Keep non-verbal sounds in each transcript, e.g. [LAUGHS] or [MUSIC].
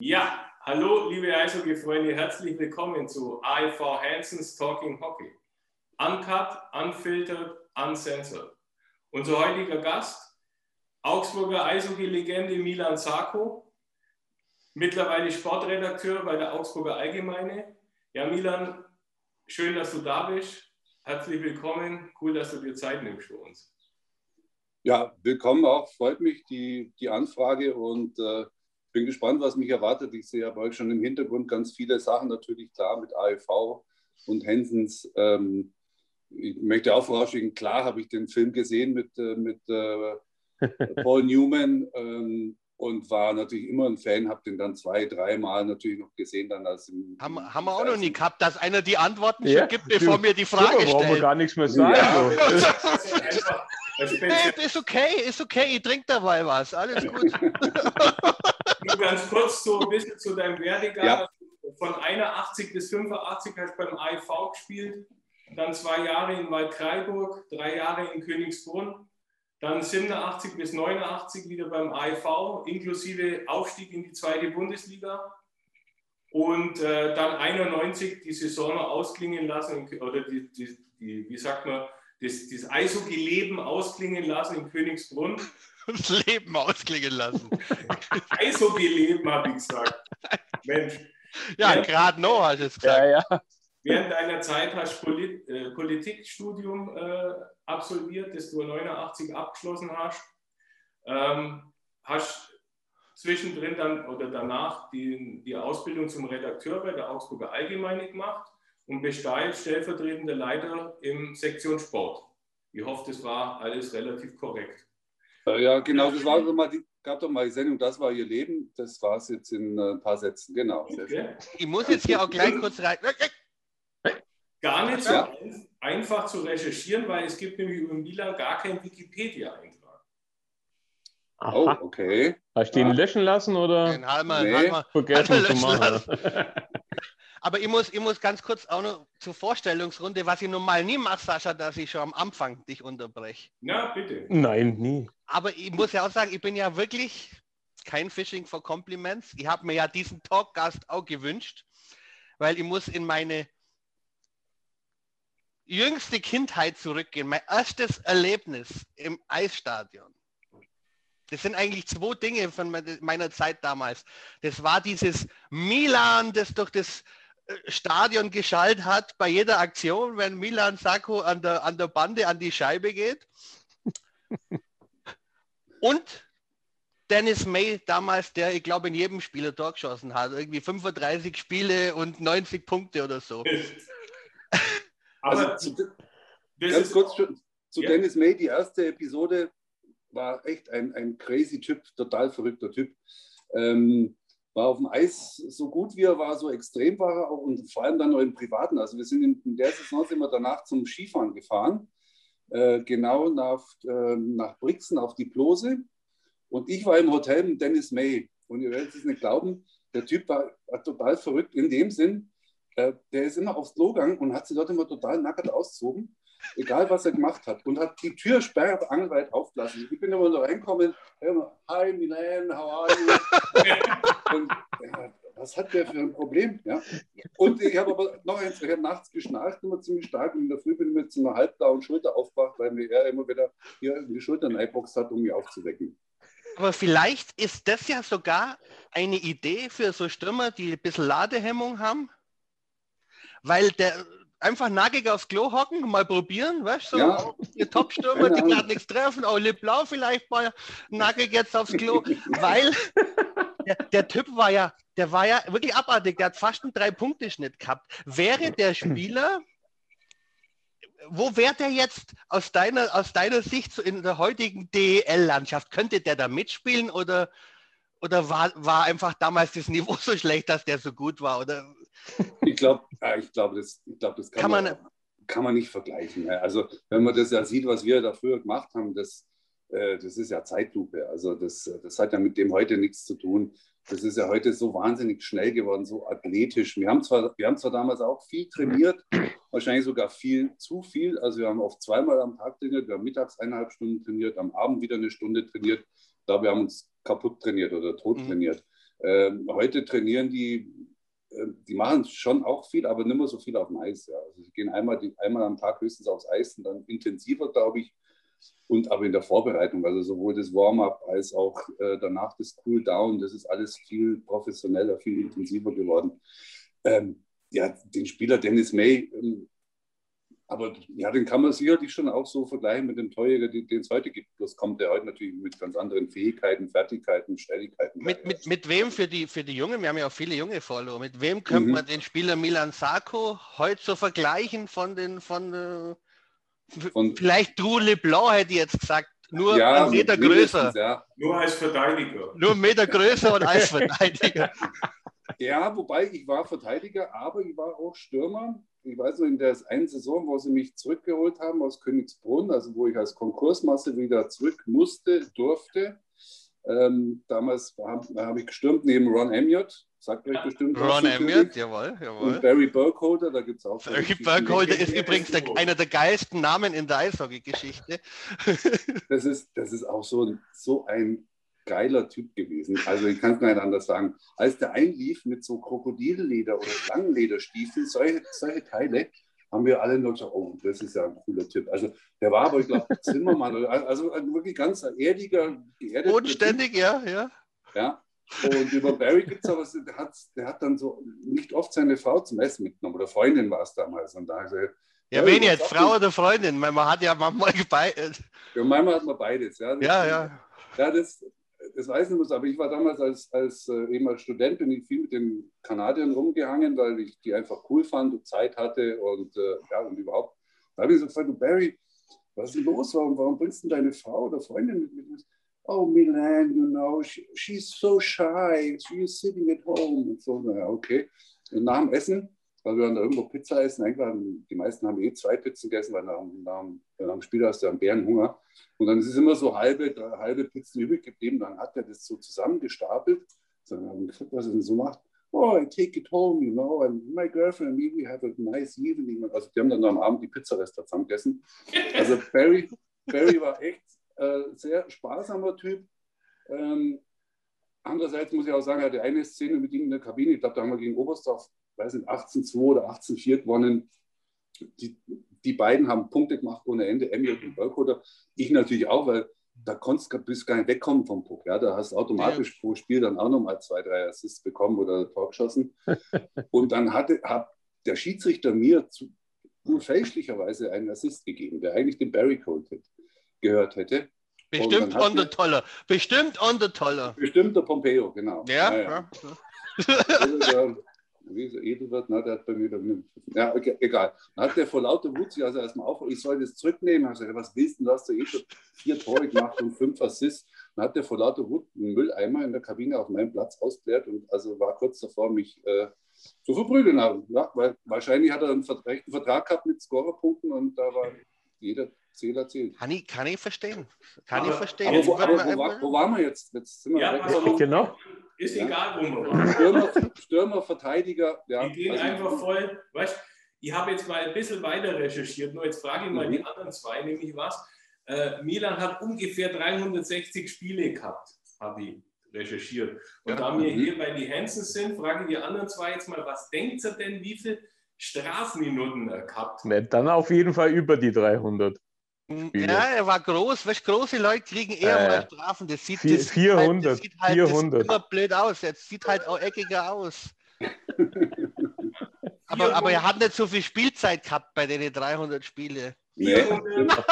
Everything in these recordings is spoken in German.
Ja, hallo liebe Eishockey-Freunde, herzlich willkommen zu AIV Hansons Talking Hockey. Uncut, unfiltered, uncensored. Unser heutiger Gast, Augsburger Eishockey-Legende Milan Sarko, mittlerweile Sportredakteur bei der Augsburger Allgemeine. Ja, Milan, schön, dass du da bist. Herzlich willkommen. Cool, dass du dir Zeit nimmst für uns. Ja, willkommen auch. Freut mich die, die Anfrage und äh, bin gespannt, was mich erwartet. Ich sehe aber schon im Hintergrund ganz viele Sachen, natürlich klar mit AEV und Hensens. Ähm, ich möchte auch vorausschicken, klar habe ich den Film gesehen mit, äh, mit äh, [LAUGHS] Paul Newman ähm, und war natürlich immer ein Fan, habe den dann zwei, dreimal natürlich noch gesehen. Dann als im, haben, haben wir auch noch nie gehabt, dass einer die Antworten ja, schon gibt, bevor mir die Frage stellt. Brauchen wir gar nichts mehr sagen. Ja. [LAUGHS] nee, ist okay, ist okay, ich trinke dabei was, alles gut. [LAUGHS] Ganz kurz so ein bisschen zu deinem Werdegang. Ja. Von 81 bis 85 hast du beim AIV gespielt, dann zwei Jahre in Waldkraiburg, drei Jahre in Königsbrunn, dann 87 bis 89 wieder beim AIV, inklusive Aufstieg in die zweite Bundesliga. Und äh, dann 91 die Saison noch ausklingen lassen, oder die, die, die, wie sagt man, das, das Eishockey-Leben ausklingen lassen in Königsbrunn. Das Leben ausklingen lassen. [LAUGHS] Eishockey-Leben, habe ich gesagt. Mensch. Ja, gerade noch hast du es gesagt. Ja, ja. Während deiner Zeit hast du Polit äh, Politikstudium äh, absolviert, das du 89 abgeschlossen hast. Ähm, hast zwischendrin dann oder danach die, die Ausbildung zum Redakteur bei der Augsburger Allgemeine gemacht und da stellvertretender Leiter im Sektion Sport. Ich hoffe, das war alles relativ korrekt. Ja, genau, das war mal die, gab doch mal die Sendung, das war ihr Leben. Das war es jetzt in äh, ein paar Sätzen, genau. Okay. Ich muss jetzt hier auch gleich kurz rein. Gar nicht so ja. einfach zu recherchieren, weil es gibt nämlich über Milan gar keinen Wikipedia-Eintrag. Oh, okay. Hast du ihn löschen lassen oder? Den Halmer, nee. Halmer, Vergessen zu machen. [LAUGHS] Aber ich muss, ich muss ganz kurz auch noch zur Vorstellungsrunde, was ich normal nie mache, Sascha, dass ich schon am Anfang dich unterbreche. Ja, bitte. Nein, nie. Aber ich muss ja auch sagen, ich bin ja wirklich kein Phishing for Compliments. Ich habe mir ja diesen Talkgast auch gewünscht, weil ich muss in meine jüngste Kindheit zurückgehen. Mein erstes Erlebnis im Eisstadion. Das sind eigentlich zwei Dinge von meiner Zeit damals. Das war dieses Milan, das durch das Stadion geschaltet hat bei jeder Aktion, wenn Milan Sacco an der, an der Bande an die Scheibe geht. Und Dennis May damals, der, ich glaube, in jedem Spiel ein Tor geschossen hat. Irgendwie 35 Spiele und 90 Punkte oder so. Aber also, zu, ganz kurz zu ja. Dennis May, die erste Episode war echt ein, ein crazy Typ, total verrückter Typ. Ähm, war auf dem Eis so gut wie er war, so extrem war er auch und vor allem dann noch im Privaten. Also wir sind in, in der Saison wir danach zum Skifahren gefahren, äh, genau nach, äh, nach Brixen auf die Plose. Und ich war im Hotel mit Dennis May. Und ihr werdet es nicht glauben, der Typ war, war total verrückt in dem Sinn, äh, der ist immer aufs Klo gegangen und hat sich dort immer total nackert ausgezogen egal was er gemacht hat, und hat die Tür sperrt angelweit aufgelassen. Ich bin immer da reinkommen, immer, hi Milan, how are you? [LAUGHS] und, ja, was hat der für ein Problem? Ja? Und ich habe aber noch eins, ich habe nachts geschnarcht, immer ziemlich stark, und in der Früh bin ich mit so einer halblauen Schulter aufgewacht, weil mir er immer wieder hier in die Schultern einboxt hat, um mich aufzuwecken. Aber vielleicht ist das ja sogar eine Idee für so Stürmer, die ein bisschen Ladehemmung haben, weil der einfach nackig aufs Klo hocken, mal probieren, weißt du? So, ja. Ihr Topstürmer, die gerade nichts treffen, auch Lipp Blau vielleicht mal nackig jetzt aufs Klo, weil der, der, Typ war ja, der war ja wirklich abartig, der hat fast einen Drei-Punkte-Schnitt gehabt. Wäre der Spieler, wo wäre der jetzt aus deiner, aus deiner Sicht so in der heutigen DEL-Landschaft? Könnte der da mitspielen oder, oder war, war einfach damals das Niveau so schlecht, dass der so gut war? Oder ich glaube, ich glaub, das, ich glaub, das kann, kann man, man, kann man nicht vergleichen. Also wenn man das ja sieht, was wir da früher gemacht haben, das, äh, das ist ja Zeitlupe. Also das, das hat ja mit dem heute nichts zu tun. Das ist ja heute so wahnsinnig schnell geworden, so athletisch. Wir haben zwar, wir haben zwar damals auch viel trainiert, wahrscheinlich sogar viel zu viel. Also wir haben oft zweimal am Tag trainiert, wir haben mittags eineinhalb Stunden trainiert, am Abend wieder eine Stunde trainiert. Da wir haben uns kaputt trainiert oder tot mhm. trainiert. Ähm, heute trainieren die, die machen schon auch viel, aber nicht mehr so viel auf dem Eis. Ja. Also sie gehen einmal, einmal am Tag höchstens aufs Eis und dann intensiver, glaube ich. Und aber in der Vorbereitung, also sowohl das Warm-up als auch äh, danach das Cool-Down, das ist alles viel professioneller, viel intensiver geworden. Ähm, ja, den Spieler Dennis May, ähm, aber ja, den kann man sicherlich schon auch so vergleichen mit dem Torjäger, den, es heute gibt. Bloß kommt der heute natürlich mit ganz anderen Fähigkeiten, Fertigkeiten, Schnelligkeiten. Mit, mit, mit wem für die, für die Jungen, wir haben ja auch viele junge Follower, mit wem könnte mhm. man den Spieler Milan Sarko heute so vergleichen von den, von, äh, von vielleicht Drew LeBlanc hätte ich jetzt gesagt, nur ja, einen Meter größer. Ja. Nur als Verteidiger. Nur einen Meter größer und als Verteidiger. [LAUGHS] Ja, wobei ich war Verteidiger, aber ich war auch Stürmer. Ich weiß noch, in der einen Saison, wo sie mich zurückgeholt haben aus Königsbrunn, also wo ich als Konkursmasse wieder zurück musste, durfte. Ähm, damals habe hab ich gestürmt neben Ron Emiott, sagt euch bestimmt Ron Emiott, jawohl, jawohl. Und Barry Burkholder, da gibt es auch. Barry Burkholder ist übrigens der, einer der geilsten Namen in der Eishockey-Geschichte. das, ist, das ist auch so, so ein geiler Typ gewesen. Also ich kann es nicht anders sagen. Als der einlief mit so Krokodilleder oder Schlangenlederstiefeln, solche, solche Teile, haben wir alle nur gesagt, oh, das ist ja ein cooler Typ. Also der war aber, ich glaube, [LAUGHS] Zimmermann, also ein wirklich ganz erdiger, geerdeter Bodenständig, typ. ja, ja. Ja, und über Barry gibt es aber, der hat, der hat dann so nicht oft seine Frau zum Essen mitgenommen oder Freundin war es damals. Und da gesagt, ja, wen jetzt, Frau oder Freundin? Man hat ja manchmal [LAUGHS] beides. Ja, manchmal hat man beides. Ja, ja. Ja, ja das, das weiß ich nicht, aber ich war damals als, als äh, eben als Student, bin ich viel mit den Kanadiern rumgehangen, weil ich die einfach cool fand und Zeit hatte und äh, ja, und überhaupt. Da habe ich so gefragt, du Barry, was ist denn los? Warum, warum bringst du deine Frau oder Freundin mit? mit? Oh, Milan, you know, she, she's so shy, she is sitting at home. Und so, naja, okay. Und nach dem Essen, weil wir dann da irgendwo Pizza essen eingeladen, die meisten haben eh zwei Pizzen gegessen, weil nach, nach, nach dem Spiel hast du einen Bärenhunger. Und dann ist es immer so halbe, halbe Pizzen übrig geblieben. Dann hat er das so zusammengestapelt. Dann haben wir gefragt, was er denn so macht. Oh, I take it home, you know, and my girlfriend and me, we have a nice evening. Also die haben dann am Abend die Pizzareste zusammen gegessen. Also Barry, Barry war echt äh, sehr sparsamer Typ. Ähm, andererseits muss ich auch sagen, er hatte eine Szene mit ihm in der Kabine. Ich glaube, da haben wir gegen Oberstdorf, weiß nicht, 18-2 oder 18-4 gewonnen. Die, die beiden haben Punkte gemacht ohne Ende, Emmy und Burkholder. Ich natürlich auch, weil da konntest du gar nicht wegkommen vom Puck. Ja? Da hast du automatisch ja. pro Spiel dann auch nochmal zwei, drei Assists bekommen oder Tor geschossen. [LAUGHS] und dann hatte, hat der Schiedsrichter mir zu, fälschlicherweise einen Assist gegeben, der eigentlich den Barry Code gehört hätte. Bestimmt on the Toller. Bestimmt on the Toller. Bestimmt der Pompeo, genau. Ja, ja. ja. Also, so Edelwert, na, der hat bei mir, ja, okay, egal. Dann hat der vor lauter Wut sich also erstmal auf, ich soll das zurücknehmen. Ich gesagt, was willst du, du hast du eh schon vier Tore gemacht und fünf Assists. Dann hat der vor lauter Wut einen Mülleimer in der Kabine auf meinem Platz ausgeleert und also war kurz davor, mich äh, zu verprügeln. Ja, weil wahrscheinlich hat er einen Vertrag, einen Vertrag gehabt mit Scorerpunkten und da war jeder Zähler zählt. Kann ich, kann ich verstehen. Kann aber, ich verstehen. Aber, wo, aber wo, war, wo, waren wir jetzt? Jetzt sind wir ja, weg. Genau. Ist ja. egal, wo wir waren. Stürmer, Stürmer Verteidiger. Ja, die gehen also, einfach voll. Weißt, ich habe jetzt mal ein bisschen weiter recherchiert. Nur jetzt frage ich mal mhm. die anderen zwei, nämlich was. Äh, Milan hat ungefähr 360 Spiele gehabt, habe ich recherchiert. Und ja. da wir mhm. hier bei die Hansen sind, frage ich die anderen zwei jetzt mal, was denkt ihr denn, wie viele Strafminuten er gehabt? Ne, dann auf jeden Fall über die 300. Spiele. Ja, er war groß. Weißt, große Leute kriegen eher äh, mal Strafen. Das sieht, vier, das 400, halt, das sieht halt, 400. Das sieht immer blöd aus. Jetzt sieht halt auch eckiger aus. [LAUGHS] aber, aber er hat nicht so viel Spielzeit gehabt bei den 300 Spiele. 400,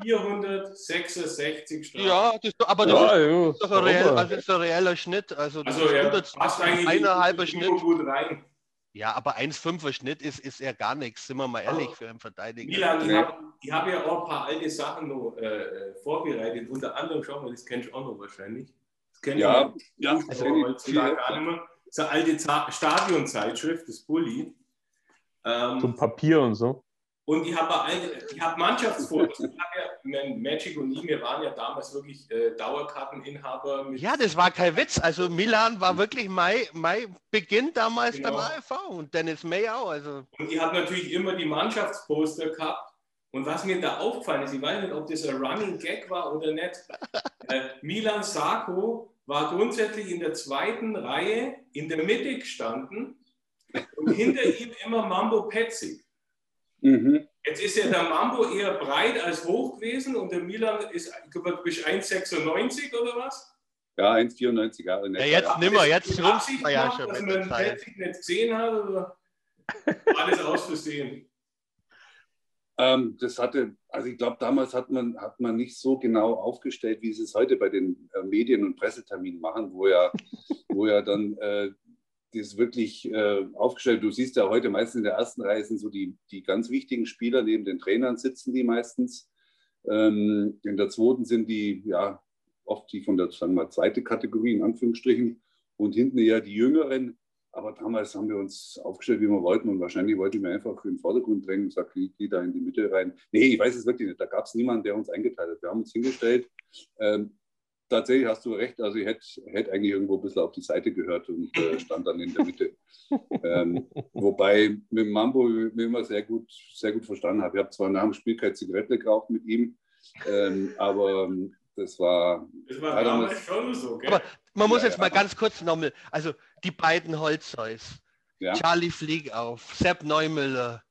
466 [LAUGHS] Strafen. Ja, das, aber das ja, ist, ja, doch ein, also ist ein reeller Schnitt. Also, das also ist er passt eigentlich eineinhalber Schnitt. gut rein. Ja, aber 1,5er Schnitt ist, ist ja gar nichts, sind wir mal ehrlich, für einen Verteidiger. Milan, ich habe hab ja auch ein paar alte Sachen noch äh, vorbereitet. Unter anderem, schau mal, das kennst du auch noch wahrscheinlich. Das kennt ja, ja, also heutzutage gar nicht mehr. Das ist eine alte Stadionzeitschrift, das Bulli. Ähm, Zum Papier und so. Und ich habe hab Mannschaftsfotos. Ich ja, Magic und ich, wir waren ja damals wirklich äh, Dauerkarteninhaber. ja, das war kein Witz. Also Milan war wirklich mein, mein Beginn damals genau. beim AFV und Dennis May auch. Also. Und ich habe natürlich immer die Mannschaftsposter gehabt. Und was mir da aufgefallen ist, ich weiß nicht, ob das ein Running Gag war oder nicht. [LAUGHS] äh, Milan Sarko war grundsätzlich in der zweiten Reihe in der Mitte gestanden und hinter ihm immer Mambo Petzig. Mhm. Jetzt ist ja der Mambo eher breit als hoch gewesen und der Milan ist, bist 1,96 oder was? Ja, 1,94 Jahre. Ja, jetzt nimmer, jetzt rumst du ja schon. Dass man Petzig nicht gesehen hat oder alles aus Versehen? Ähm, das hatte, also ich glaube, damals hat man, hat man nicht so genau aufgestellt, wie sie es heute bei den äh, Medien- und Presseterminen machen, wo ja, wo ja dann äh, das wirklich äh, aufgestellt, du siehst ja heute meistens in der ersten Reihe sind so die, die ganz wichtigen Spieler, neben den Trainern sitzen die meistens. Ähm, in der zweiten sind die, ja, oft die von der, sagen wir, zweite Kategorie, in Anführungsstrichen, und hinten eher die Jüngeren. Aber damals haben wir uns aufgestellt, wie wir wollten. Und wahrscheinlich wollte ich mir einfach in den Vordergrund drängen und gesagt, geh da in die Mitte rein. Nee, ich weiß es wirklich nicht. Da gab es niemanden, der uns eingeteilt hat. Wir haben uns hingestellt. Ähm, tatsächlich hast du recht. Also ich hätte, hätte eigentlich irgendwo ein bisschen auf die Seite gehört und äh, stand dann in der Mitte. [LAUGHS] ähm, wobei mit Mambo mir immer sehr gut, sehr gut verstanden habe. Ich habe zwar nach dem Spiel keine Zigarette geraucht mit ihm, ähm, aber das war. Das war damals schon so, gell? Aber man muss ja, jetzt ja. mal ganz kurz nochmal, also die beiden Holzeus, ja. Charlie Flieg auf, Sepp Neumüller,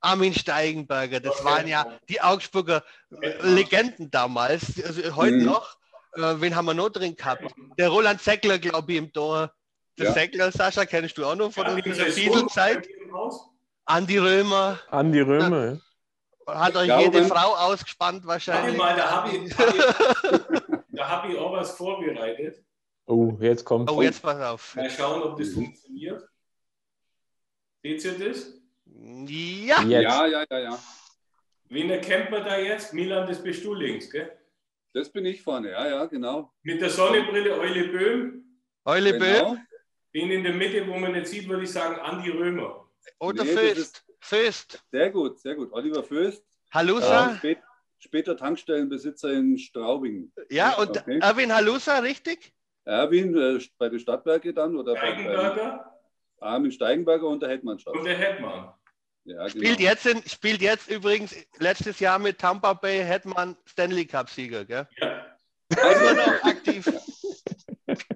Armin Steigenberger, das okay. waren ja die Augsburger Legenden damals, also heute mhm. noch. Äh, wen haben wir noch drin gehabt? Der Roland Zeckler, glaube ich, im Tor. Der ja. Zeckler, Sascha, kennst du auch noch von ja, unserer Fieselzeit? Andi Römer. Andi Römer, ja. Hat euch glaube, jede Frau ausgespannt wahrscheinlich. Mal, da habe ich, hab ich, [LAUGHS] hab ich auch was vorbereitet. Oh, jetzt kommt. Oh, jetzt pass auf. Mal schauen, ob das funktioniert. Seht ihr das? Ja. Jetzt. Ja, ja, ja, ja. Wen erkennt man da jetzt? Milan, das bist du links, gell? Das bin ich vorne, ja, ja, genau. Mit der Sonnenbrille Eule Böhm. Eule genau. Böhm. Den in der Mitte, wo man nicht sieht, würde ich sagen, Andi Römer. Oder nee, Föst. Föst. Sehr gut, sehr gut. Oliver Föst. Halusa. Äh, spät, später Tankstellenbesitzer in Straubing. Ja, und okay. Erwin Halusa, richtig? Erwin äh, bei den Stadtwerke dann oder Steigenberger? Bei, Armin Steigenberger und der Hetmannschaft. Und der Hetman. Ja, genau. spielt, jetzt in, spielt jetzt übrigens letztes Jahr mit Tampa Bay Hetman Stanley Cup Sieger, gell? Ja. Also noch aktiv. [LAUGHS]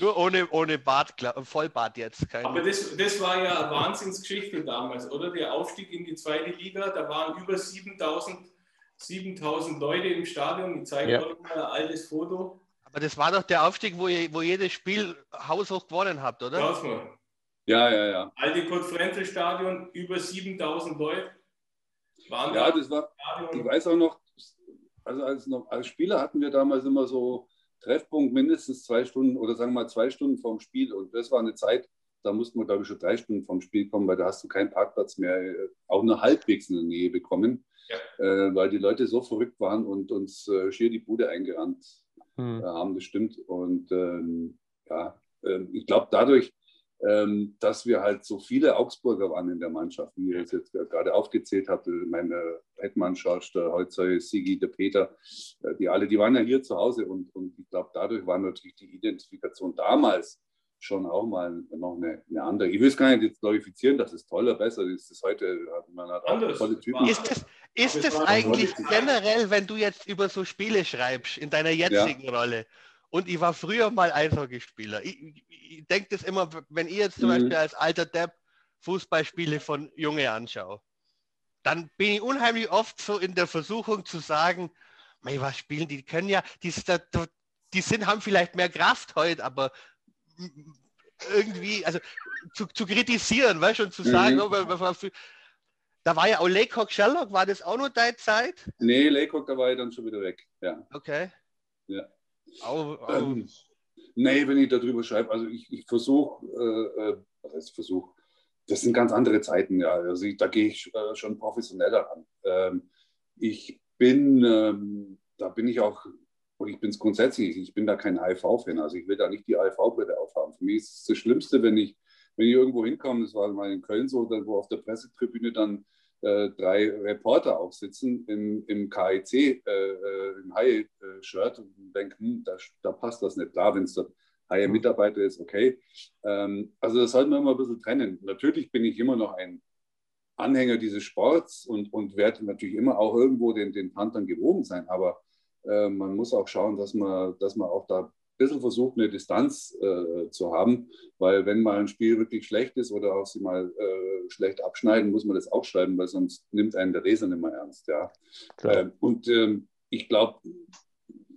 Nur ohne, ohne Bart, Vollbart jetzt. Keine. Aber das, das war ja eine Wahnsinnsgeschichte damals, oder? Der Aufstieg in die zweite Liga, da waren über 7000 7000 Leute im Stadion. Ich zeige ja. euch mal ein altes Foto. Aber das war doch der Aufstieg, wo ihr, wo jedes Spiel haushoch gewonnen habt, oder? Ja, ja, ja. Alte Kurt-Frenzel-Stadion, über 7000 Leute. Waren ja, das war, Stadion. ich weiß auch noch, also als, noch, als Spieler hatten wir damals immer so Treffpunkt mindestens zwei Stunden oder sagen wir mal zwei Stunden vorm Spiel. Und das war eine Zeit, da mussten wir, glaube ich, schon drei Stunden vom Spiel kommen, weil da hast du keinen Parkplatz mehr, äh, auch nur halbwegs in der Nähe bekommen, ja. äh, weil die Leute so verrückt waren und uns äh, schier die Bude eingerannt hm. äh, haben. Das stimmt. Und ähm, ja, ähm, ich glaube, dadurch, dass wir halt so viele Augsburger waren in der Mannschaft, wie ihr es jetzt gerade aufgezählt habt, meine Hetman, Schorsch, der Holzer, Sigi, der Peter, äh, die alle, die waren ja hier zu Hause und, und ich glaube, dadurch war natürlich die Identifikation damals schon auch mal noch eine, eine, andere. Ich will es gar nicht jetzt glorifizieren, dass es toller, besser ist. Das heute man hat auch tolle Typen. Ist das, ist das eigentlich generell, wenn du jetzt über so Spiele schreibst, in deiner jetzigen ja. Rolle, und ich war früher mal Eishockeyspieler. Ich, ich, denke das immer, wenn ich jetzt zum mhm. Beispiel als alter Depp Fußballspiele von Junge anschaue, dann bin ich unheimlich oft so in der Versuchung zu sagen, was spielen die? Können ja, die, die sind, haben vielleicht mehr Kraft heute, aber irgendwie, also zu, zu kritisieren, weißt du, und zu sagen, mhm. oh, da war ja auch Laycock Sherlock, war das auch noch deine Zeit? Nee, Laycock, da war ich dann schon wieder weg, ja. Okay. Ja. Au, au. Ähm, nee, wenn ich darüber schreibe, also ich, ich versuche, äh, äh, was? Das sind ganz andere Zeiten, ja. Also ich, da gehe ich äh, schon professioneller ran. Ähm, ich bin, ähm, da bin ich auch, und ich bin es grundsätzlich, ich bin da kein AIV-Fan, also ich will da nicht die AIV-Brille aufhaben. Für mich ist es das Schlimmste, wenn ich, wenn ich irgendwo hinkomme, das war mal in Köln so, wo auf der Pressetribüne dann äh, drei Reporter aufsitzen im, im KIC, äh, äh, im High-Shirt und denken, hm, da, da, passt das nicht. Klar, wenn es der High-Mitarbeiter ist, okay. Ähm, also das sollten wir immer ein bisschen trennen. Natürlich bin ich immer noch ein Anhänger dieses Sports und, und werde natürlich immer auch irgendwo den, den Panthern gewogen sein, aber Äh, man muss auch schauen, dass man, dass man auch da bisschen versucht, eine Distanz äh, zu haben, weil wenn mal ein Spiel wirklich schlecht ist oder auch sie mal äh, schlecht abschneiden, muss man das auch schreiben, weil sonst nimmt einen der Leser nicht mehr ernst. Ja. Äh, und ähm, ich glaube,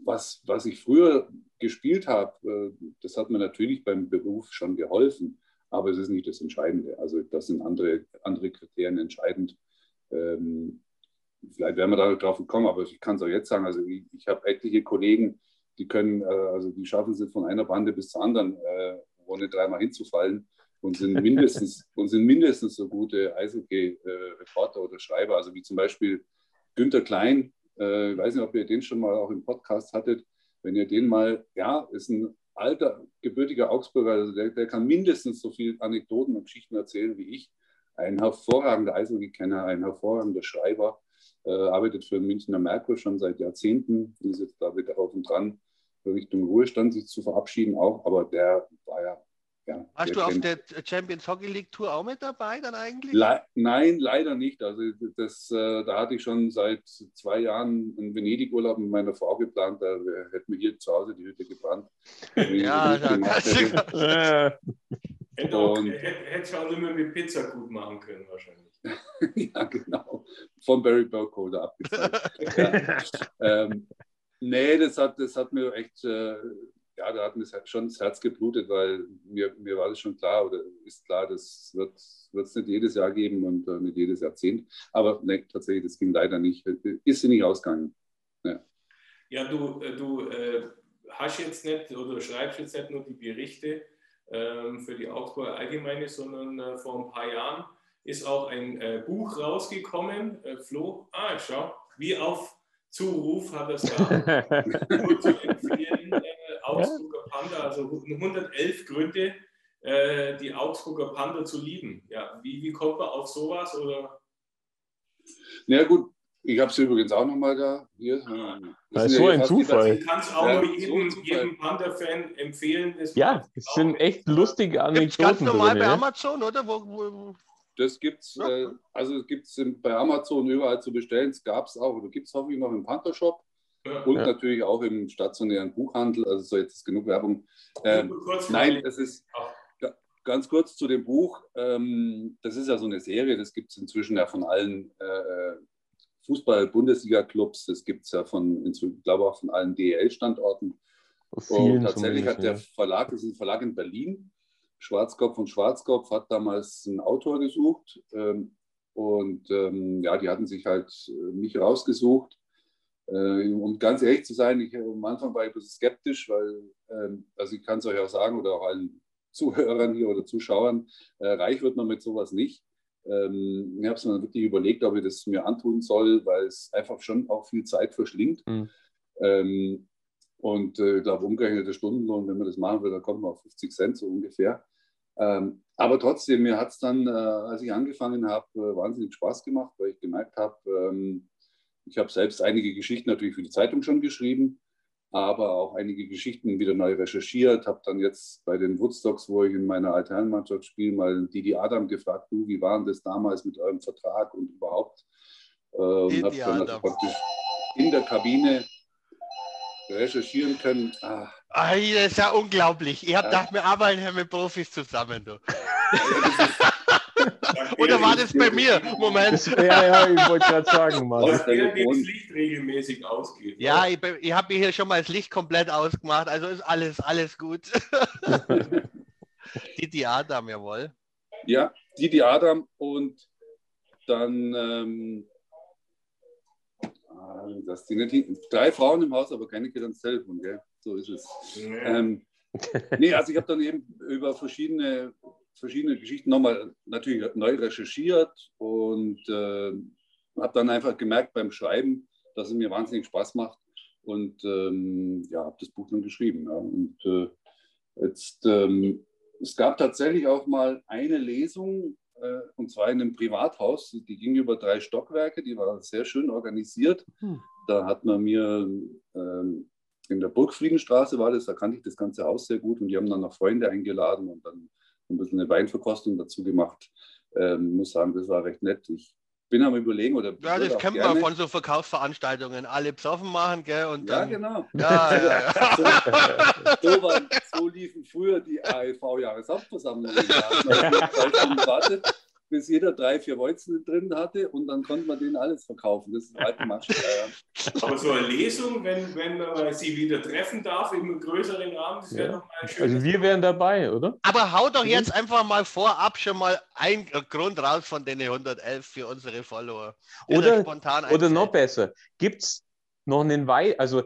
was, was ich früher gespielt habe, äh, das hat mir natürlich beim Beruf schon geholfen, aber es ist nicht das Entscheidende. Also das sind andere, andere Kriterien entscheidend. Ähm, vielleicht werden wir darauf kommen, aber ich kann es auch jetzt sagen. Also ich, ich habe etliche Kollegen, die können, äh, also die schaffen es von einer Bande bis zur anderen, äh, ohne dreimal hinzufallen und sind [LAUGHS] mindestens, und sind mindestens so gute Eishockey-Reporter oder Schreiber. Also wie zum Beispiel Günter Klein, äh, ich weiß nicht, ob ihr den schon mal auch im Podcast hattet. Wenn ihr den mal, ja, ist ein alter, gebürtiger Augsburger, also der, der kann mindestens so viele Anekdoten und Geschichten erzählen wie ich. Ein hervorragender Eishockey-Kenner, ein hervorragender Schreiber, äh, arbeitet für Münchner Merkur schon seit Jahrzehnten, ist jetzt da wieder auf und dran, Richtung Ruhestand sich zu verabschieden auch, aber der war ja ja, Warst du auf der Champions Hockey League Tour auch mit dabei dann eigentlich? Le Nein, leider nicht. Also das, äh, da hatte ich schon seit zwei Jahren einen Venedig-Urlaub mit meiner Frau geplant. Da hätte mir hier zu Hause die Hütte gebrannt. [LAUGHS] ja, da kannst du. Hätte auch, hätte auch nicht mehr mit Pizza gut machen können, wahrscheinlich. [LAUGHS] ja, genau. Von Barry Burkholder abgezahlt. [LAUGHS] ja. ähm, nee, das hat, das hat mir echt äh, ja, da hat mir schon das Herz geblutet, weil mir, mir war das schon klar oder ist klar, das wird es nicht jedes Jahr geben und äh, nicht jedes Jahrzehnt. Aber ne, tatsächlich, das ging leider nicht. Ist sie nicht ausgegangen. Ja, ja du, äh, du äh, hast jetzt nicht oder schreibst jetzt nicht nur die Berichte ähm, für die Augsburger Allgemeine, sondern äh, vor ein paar Jahren ist auch ein äh, Buch rausgekommen. Äh, Flo, ah, schau, wie auf Zuruf hat es da. [LAUGHS] Gut zu empfehlen Augsburger Panther, also 111 Gründe, äh, die Augsburger Panther zu lieben. Ja, wie, wie kommt man auf sowas? Oder? Na ja, gut, ich habe es übrigens auch nochmal da. Hier. Das ist so ein Zufall. Du kannst auch ja, jedem, so jedem Panther-Fan empfehlen. ja, das sind echt lustige Anekdoten. Ganz normal drin, bei Amazon, oder? Wo, wo, das gibt es, ja. äh, also gibt es bei Amazon überall zu bestellen. Es gab es auch, oder gibt es hoffentlich noch im Panther-Shop. Und ja. natürlich auch im stationären Buchhandel. Also so jetzt ist genug Werbung. Ähm, nein, das ist ganz kurz zu dem Buch. Ähm, das ist ja so eine Serie, das gibt es inzwischen ja von allen äh, Fußball-Bundesliga-Clubs. Das gibt es ja von, ich glaube auch von allen DEL-Standorten. Und tatsächlich hat der Verlag, das ist ein Verlag in Berlin, Schwarzkopf und Schwarzkopf hat damals einen Autor gesucht. Ähm, und ähm, ja, die hatten sich halt äh, mich rausgesucht äh, um ganz ehrlich zu sein, ich, am Anfang war ich ein bisschen skeptisch, weil, ähm, also ich kann es euch auch sagen oder auch allen [LAUGHS] Zuhörern hier oder Zuschauern, äh, reich wird man mit sowas nicht. Ähm, ich habe es mir wirklich überlegt, ob ich das mir antun soll, weil es einfach schon auch viel Zeit verschlingt. Mhm. Ähm, und äh, ich glaube, umgerechnete Stundenlohn, wenn man das machen will, dann kommt man auf 50 Cent so ungefähr. Ähm, aber trotzdem, mir hat es dann, äh, als ich angefangen habe, äh, wahnsinnig Spaß gemacht, weil ich gemerkt habe, ähm, ich habe selbst einige Geschichten natürlich für die Zeitung schon geschrieben, aber auch einige Geschichten wieder neu recherchiert. Habe dann jetzt bei den Woodstocks, wo ich in meiner Altherrenmannschaft spiele, mal Didi Adam gefragt, du, wie war denn das damals mit eurem Vertrag und überhaupt? Äh, und habe dann also praktisch in der Kabine recherchieren können. Ah. Ah, das ist ja unglaublich. Ihr habt gedacht, wir arbeiten hier mit Profis zusammen. Du. [LAUGHS] Oder war das bei mir? Moment. [LAUGHS] ja, ja, ich wollte gerade sagen, Mann. Der das Licht regelmäßig ausgeht. Ja, ich, ich habe mir hier schon mal das Licht komplett ausgemacht, also ist alles, alles gut. [LAUGHS] Didi Adam, jawohl. Ja, Didi Adam und dann ähm, das Ding, drei Frauen im Haus, aber keine geht ans Telefon, gell? So ist es. Ja. Ähm, nee, also ich habe dann eben über verschiedene verschiedene Geschichten nochmal natürlich neu recherchiert und äh, habe dann einfach gemerkt beim Schreiben, dass es mir wahnsinnig Spaß macht und ähm, ja, habe das Buch dann geschrieben. Ja. Und äh, jetzt, ähm, es gab tatsächlich auch mal eine Lesung, und zwar in einem Privathaus, die ging über drei Stockwerke, die war sehr schön organisiert. Hm. Da hat man mir ähm, in der Burgfriedenstraße war das, da kannte ich das ganze Haus sehr gut und die haben dann noch Freunde eingeladen und dann ein bisschen eine Weinverkostung dazu gemacht. Ähm, muss sagen, das war recht nett. Ich bin am überlegen oder. Ja, das kennen wir von so Verkaufsveranstaltungen. Alle besoffen machen, gell? Und dann, ja, genau. Ja, ja, ja. [LAUGHS] so, so, waren, so, liefen früher die AEV-Jahreshauptversammlungen. [LAUGHS] Ja bis jeder drei, vier Bolzen drin hatte und dann konnte man denen alles verkaufen. Das ist alte Masche. [LAUGHS] Aber so eine Lesung, wenn, wenn man sie wieder treffen darf im größeren Rahmen, das wäre ja. doch mal schön. Also wir wären dabei, oder? Aber hau doch jetzt einfach mal vorab schon mal ein Grund raus von den 111 für unsere Follower. Oder, oder noch besser, gibt es noch einen Weil, also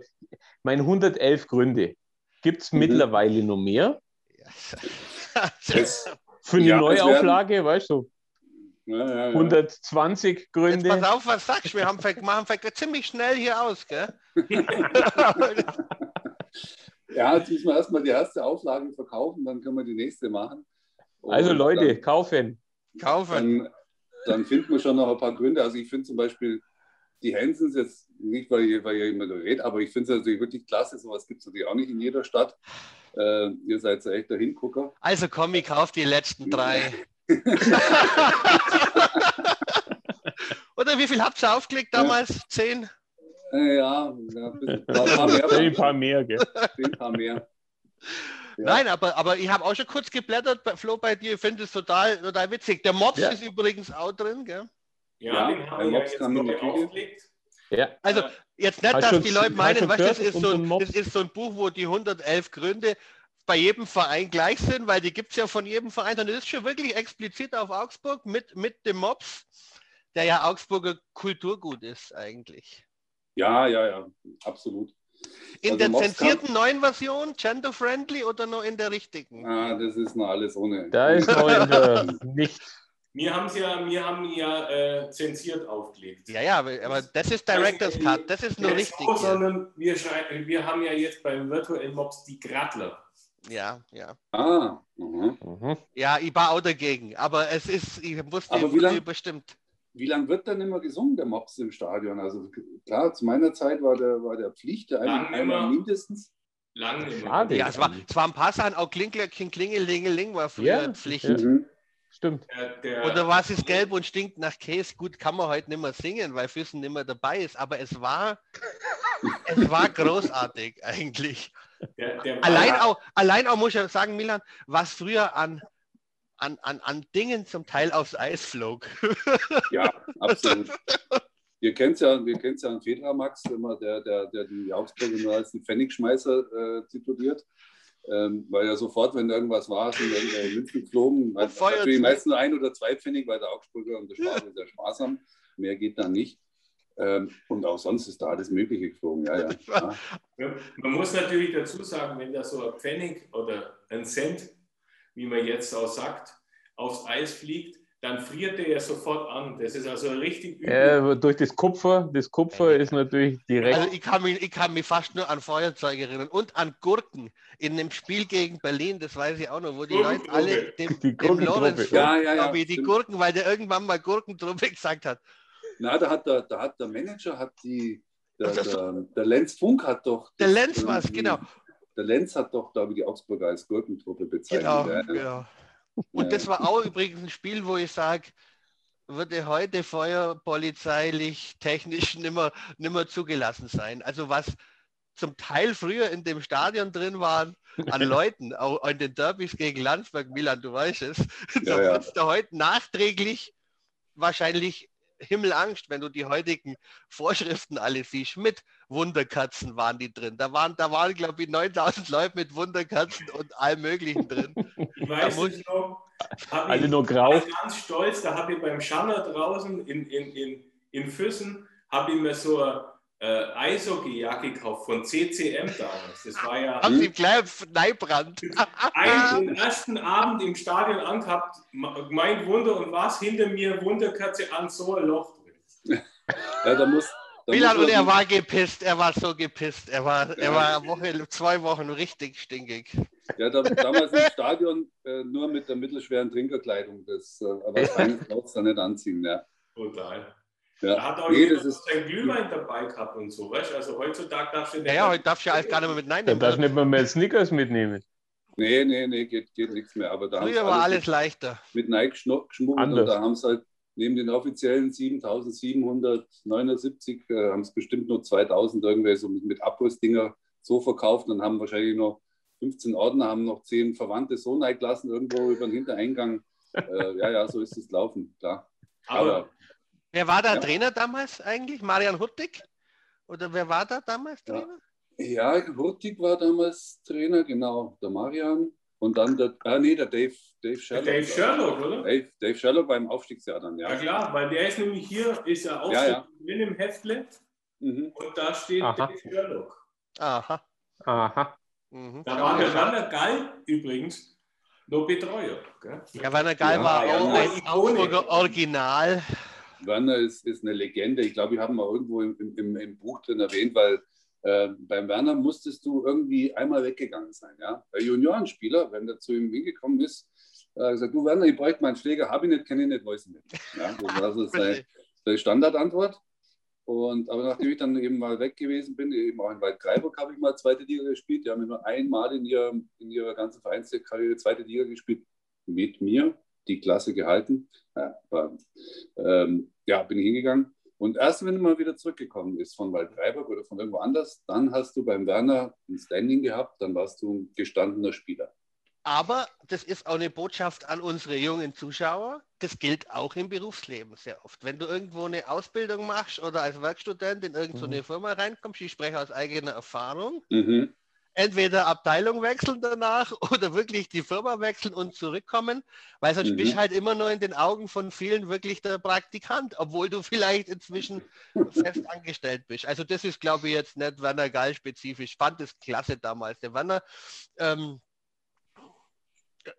meine 111 Gründe, gibt es mhm. mittlerweile noch mehr? Das, [LAUGHS] für eine ja, Neuauflage, weißt du? Ja, ja, 120 Gründe. Jetzt pass auf, was sagst du? Wir haben, machen ziemlich schnell hier aus, gell? [LAUGHS] ja, jetzt müssen wir erstmal die erste Auflage verkaufen, dann können wir die nächste machen. Und also Leute, dann, kaufen. Kaufen. Dann, dann finden wir schon noch ein paar Gründe. Also ich finde zum Beispiel die Hansens jetzt nicht, weil ihr, weil ihr immer redet, aber ich finde es natürlich wirklich klasse. Sowas gibt es natürlich auch nicht in jeder Stadt. Äh, ihr seid so echt der Hingucker. Also komm, ich kaufe die letzten drei. [LAUGHS] [LAUGHS] Oder wie viel habt ihr aufgelegt damals? Zehn? Ja, ja ein paar mehr. Ein paar mehr, gell? Ein paar mehr. Ja. Nein, aber, aber ich habe auch schon kurz geblättert, Flo, bei dir. Ich finde es total, total witzig. Der Mops ja. ist übrigens auch drin, gell? Ja, ja den haben wir jetzt neu aufgelegt. Ja. Also jetzt nicht, dass die Leute meinen, weißt, das, ist so ein, das ist so ein Buch, wo die 111 Gründe bei jedem Verein gleich sind, weil die gibt es ja von jedem Verein. Und das ist schon wirklich explizit auf Augsburg mit, mit dem Mops, der ja Augsburger Kulturgut ist eigentlich. Ja, ja, ja, absolut. In also der Mops zensierten kann... neuen Version, gender-friendly oder noch in der richtigen? Ah, das ist noch alles ohne. Da ist noch in der [LAUGHS] nicht. Wir haben ja, wir haben ja äh, zensiert aufgelegt. Ja, ja, aber das ist Director's Cut, das ist nur richtig. Auch, sondern wir, wir haben ja jetzt beim Virtual Mobs die Gradler. Ja, ja. Ah. Mhm. mhm. Ja, ich war auch dagegen, aber es ist, ich wusste aber wie lang, bestimmt. Wie lange wird dann immer gesungen, der Mops im Stadion? Also klar, zu meiner Zeit war der, war der Pflicht, der eine, einmal mindestens. Lange immer. Ja, es war, es war ein paar Sachen, auch Klinglerchen, Klingelingeling war früher ja, Pflicht. Ja. Mhm. Stimmt. Der, der, Oder was ist gelb und stinkt nach Käse? Gut, kann man heute nicht mehr singen, weil Füssen nicht mehr dabei ist, aber es war, es war großartig [LAUGHS] eigentlich. Der, der allein, auch, allein auch muss ich sagen, Milan, was früher an, an, an, an Dingen zum Teil aufs Eis flog. Ja, absolut. Wir kennen es ja, wir ja an Fedra Max, immer der, der, der die Augsburger nur als einen Pfennigschmeißer äh, tituliert. Ähm, weil ja sofort, wenn irgendwas war, sind irgendwelche Münzen geflogen. Natürlich meistens nur ein oder zwei Pfennig, weil der Augsburger und der Schwabe sehr Spaß haben. Mehr geht da nicht. Ähm, und auch sonst ist da alles Mögliche geflogen. Ja, [LAUGHS] ja. ja. Man muss natürlich dazu sagen, wenn da so ein Pfennig oder ein Cent, wie man jetzt auch sagt, aufs Eis fliegt, dann friert der ja sofort an. Das ist also richtig übel. Äh, durch das Kupfer, das Kupfer ist natürlich direkt. Also ich kann, mich, ich kann mich fast nur an Feuerzeuge erinnern und an Gurken in einem Spiel gegen Berlin, das weiß ich auch noch, wo die Leute alle dem, die dem Lorenz, ja, ja, ja, die Gurken, weil der irgendwann mal Gurkentruppe [LAUGHS] gesagt hat. Na, da hat der, da hat der Manager, hat die, der, der, der Lenz Funk hat doch. Der Lenz war es, genau. Der Lenz hat doch da wie die Augsburger als Gurkentruppe bezeichnet. Genau, ja. genau. Und ja. das war auch übrigens ein Spiel, wo ich sage, würde heute feuerpolizeilich, technisch nimmer, nimmer zugelassen sein. Also was zum Teil früher in dem Stadion drin waren, an [LAUGHS] Leuten, auch in den Derbys gegen Landsberg, Milan, du weißt es, ja, da ja. da heute nachträglich wahrscheinlich Himmelangst, wenn du die heutigen Vorschriften alle siehst. Mit Wunderkatzen waren die drin. Da waren, da waren glaube ich, 9000 Leute mit Wunderkatzen und allem Möglichen drin. Ich weiß da es noch. Alle nur grau. Ich ganz stolz, da habe ich beim Schanner draußen in, in, in, in Füssen, habe ich mir so eine äh, Eishockey-Jacke gekauft von CCM damals. Das war ja. Haben Sie gleich Neibrand. Einen den ersten Abend im Stadion angehabt, mein Wunder und was hinter mir Wunderkatze an so ein Loch drin. ja, da muss. Da Milan und er war gepisst, er war so gepisst. Er war, er war Woche, zwei Wochen richtig stinkig. Ja, da, damals im Stadion äh, nur mit der mittelschweren Trinkerkleidung. Das, äh, aber das brauchst du nicht anziehen. Ja. Total. Ja. Da hat auch nee, jeder Glühwein dabei gehabt und so, weißt Also heutzutage darfst du nicht. Ja, ja heute darfst du ja alles gar nicht mehr mit Nein nehmen. Da darfst du nicht mehr, mehr Snickers mitnehmen. Nee, nee, nee, geht, geht nichts mehr. Aber da Früher war alles leichter. Mit Nike geschmuggelt und da haben sie halt neben den offiziellen 7779 äh, haben es bestimmt nur 2000 irgendwie so mit, mit Abrissdinger so verkauft und haben wahrscheinlich noch 15 Ordner, haben noch 10 Verwandte so gelassen irgendwo über den Hintereingang. Äh, ja, ja, so ist es laufen, klar. Aber, Aber wer war der ja. Trainer damals eigentlich? Marian Huttig? Oder wer war da damals Trainer? Ja, ja Hurtig war damals Trainer, genau, der Marian. Und dann der, ah nee, der Dave, Dave Sherlock. Dave Sherlock, oder? Dave, Dave Sherlock beim Aufstiegsjahr dann, ja. Ja klar, weil der ist nämlich hier, ist ja auch ja, ja. drin im Heftle. Mhm. Und da steht Aha. Dave Sherlock. Aha. Aha. Mhm. Da war der Werner Gall übrigens noch Betreuer. Gell? Ja, Werner Gall ja, war auch ein Augsburger Original. Werner ist, ist eine Legende. Ich glaube, wir haben mal irgendwo im, im, im Buch drin erwähnt, weil äh, beim Werner musstest du irgendwie einmal weggegangen sein. Ja? Bei Juniorenspieler, wenn der zu ihm hingekommen ist, äh, gesagt, du Werner, ich bräuchte meinen Schläger, habe ich nicht, kenne ich nicht, weiß ich nicht. Ja? Das war so [LAUGHS] seine, seine Standardantwort. Und, aber nachdem ich dann eben mal weg gewesen bin, eben auch in Waldkraiburg habe ich mal zweite Liga gespielt. Die haben nur einmal in ihrer, in ihrer ganzen Vereinskarriere zweite Liga gespielt mit mir, die Klasse gehalten. Ja, aber, ähm, ja bin ich hingegangen. Und erst wenn man wieder zurückgekommen ist von Waldfreiburg oder von irgendwo anders, dann hast du beim Werner ein Standing gehabt, dann warst du ein gestandener Spieler. Aber das ist auch eine Botschaft an unsere jungen Zuschauer. Das gilt auch im Berufsleben sehr oft. Wenn du irgendwo eine Ausbildung machst oder als Werkstudent in irgendeine mhm. Firma reinkommst, ich spreche aus eigener Erfahrung, mhm entweder Abteilung wechseln danach [LAUGHS] oder wirklich die Firma wechseln und zurückkommen, weil sonst mhm. bist du halt immer nur in den Augen von vielen wirklich der Praktikant, obwohl du [LAUGHS] vielleicht inzwischen fest angestellt bist. Also das ist, glaube ich, jetzt nicht Werner Gall spezifisch. Ich fand das klasse damals. Der Werner ähm,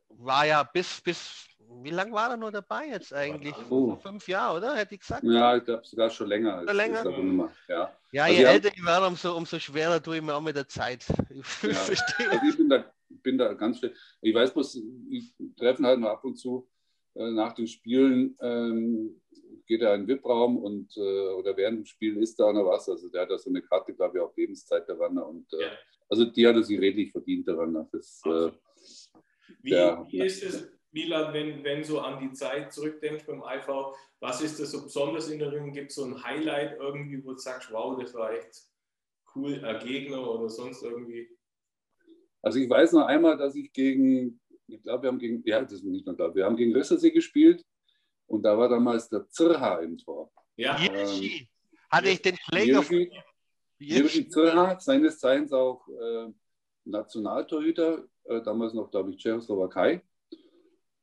war ja bis, bis wie lange war er nur dabei jetzt eigentlich? Oh. Fünf Jahre, oder? Hätte ich gesagt. Ja, ich glaube sogar schon länger. Als länger? Ja, ja also je älter ich werde, umso, umso schwerer tue ich mir auch mit der Zeit. [LAUGHS] Ich ja. verstehe. Also ich bin da, bin da ganz schlecht. Ich weiß bloß, ich treffen halt nur ab und zu äh, nach den Spielen. Ähm, geht er in den VIP-Raum und äh, oder während dem Spiel ist da noch was. Also der hat da so eine Karte, glaube ich, auf Lebenszeit der Wanner. Und äh, ja. also die hat er sich redlich verdient, der Wanner. Das, äh, wie, der, wie ist es? Milan, wenn, wenn so an die Zeit zurückdenkst beim IV, was ist das so besonders in Erinnerung? Gibt es so ein Highlight irgendwie, wo du sagst, wow, das war echt cool, ein Gegner oder sonst irgendwie? Also ich weiß noch einmal, dass ich gegen, ich glaube, wir haben gegen, ja, das ist nicht mehr klar, wir haben gegen Rissersee gespielt und da war damals der Zirha im Tor. Ja, ähm, hatte ich den Schläger Jirgi Zirha, seines Zeichens auch äh, Nationaltorhüter, äh, damals noch, glaube ich, Tschechoslowakei.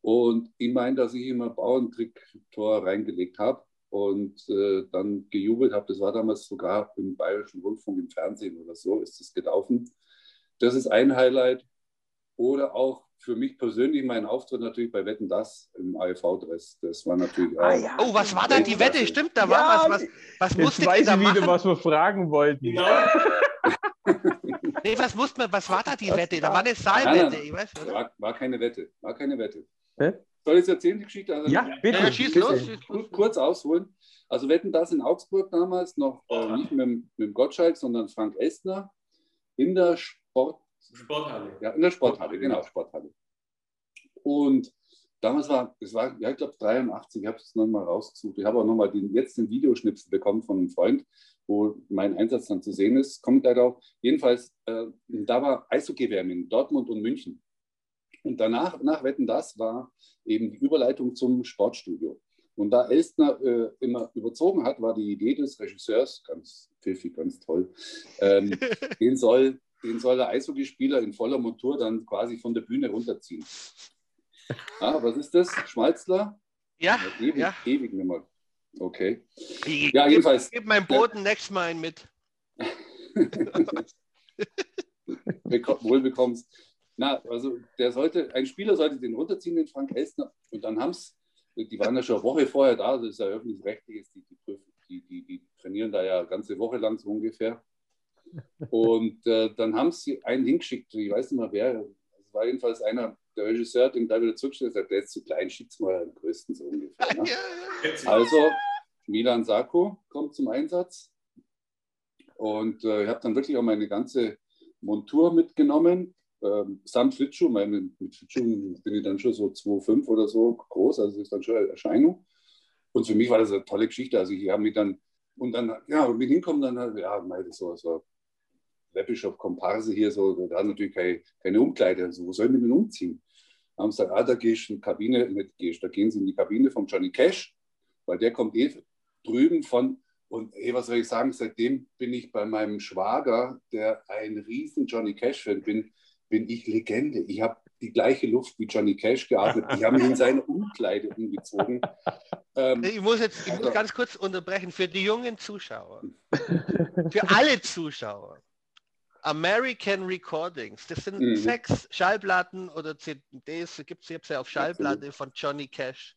Und ich meine, dass ich immer Bauerntrick-Tor reingelegt habe und äh, dann gejubelt habe. Das war damals sogar im Bayerischen Rundfunk im Fernsehen oder so, ist das gelaufen. Das ist ein Highlight. Oder auch für mich persönlich mein Auftritt natürlich bei Wetten Das im AEV-Dress. Das war natürlich ah, ja. Oh, was war da die Wette? Stimmt, da war ja, was. Was, was musste weiß ich wieder, was wir fragen wollten. Genau. nee, was, musste man, was war da die Wette? Da war eine Saalwette. Ich weiß, war, war keine Wette. War keine Wette. Hä? Soll ich es erzählen, die Geschichte? Also, ja, bitte. Ja, schieß los. Kurz, kurz ausholen. Also wetten das in Augsburg damals noch äh, nicht mit, mit dem Gottschalk, sondern Frank Estner in der Sport, Sporthalle. Ja, in der Sporthalle, genau, Sporthalle. Und damals war, es war, ja, ich glaube 83, ich habe es nochmal rausgesucht. Ich habe auch nochmal den, jetzt den Videoschnipsel bekommen von einem Freund, wo mein Einsatz dann zu sehen ist. Kommt leider auch. Jedenfalls, äh, da war Eishockey-WM in Dortmund und München. Und danach, nach Wetten, das war eben die Überleitung zum Sportstudio. Und da Elstner äh, immer überzogen hat, war die Idee des Regisseurs, ganz pfiffig, ganz toll, ähm, [LAUGHS] den, soll, den soll der Eishockeyspieler in voller Montur dann quasi von der Bühne runterziehen. Ah, was ist das? Schmalzler? Ja. Ewig, ja. ewig nicht mehr. Okay. Ich, ja, jedenfalls. Gib meinem Boden ja. nächstes Mal mit. [LAUGHS] Wohl bekommst. Na, also der sollte, ein Spieler sollte den runterziehen, den Frank Elstner. Und dann haben es, die waren ja schon eine Woche vorher da, das ist ja öffentlich-rechtliches, die, die, die, die, trainieren da ja eine ganze Woche lang so ungefähr. Und äh, dann haben sie einen hingeschickt, ich weiß nicht mehr wer, es war jedenfalls einer, der Regisseur hat ihm da wieder zurückgestellt und gesagt, der ist zu klein, schickt's mal am größten so ungefähr. Ne? Also Milan Sarko kommt zum Einsatz und äh, ich habe dann wirklich auch meine ganze Montur mitgenommen, ähm, samt Schlittschuh, meine, mit Schlittschuhen bin ich dann schon so 2,5 oder so groß, also ist dann schon eine Erscheinung. Und für mich war das eine tolle Geschichte. Also ich habe mich dann, und dann, ja, und bin hinkommen, dann, ja, das so, so läppisch auf Komparse hier, so, da hat natürlich keine, keine Umkleide. Also, wo soll ich mich denn umziehen? Da haben sie gesagt, ah, da gehst du in die Kabine, nicht gehst, da gehen sie in die Kabine von Johnny Cash, weil der kommt eh drüben von, und hey, was soll ich sagen, seitdem bin ich bei meinem Schwager, der ein riesen Johnny Cash-Fan bin, bin ich Legende. Ich habe die gleiche Luft wie Johnny Cash geatmet. Ich habe mich in seine Umkleide umgezogen. Ähm, ich muss jetzt ich muss ganz kurz unterbrechen für die jungen Zuschauer. [LAUGHS] für alle Zuschauer. American Recordings, das sind mhm. sechs Schallplatten oder CDs, gibt es ja auf Schallplatte von Johnny Cash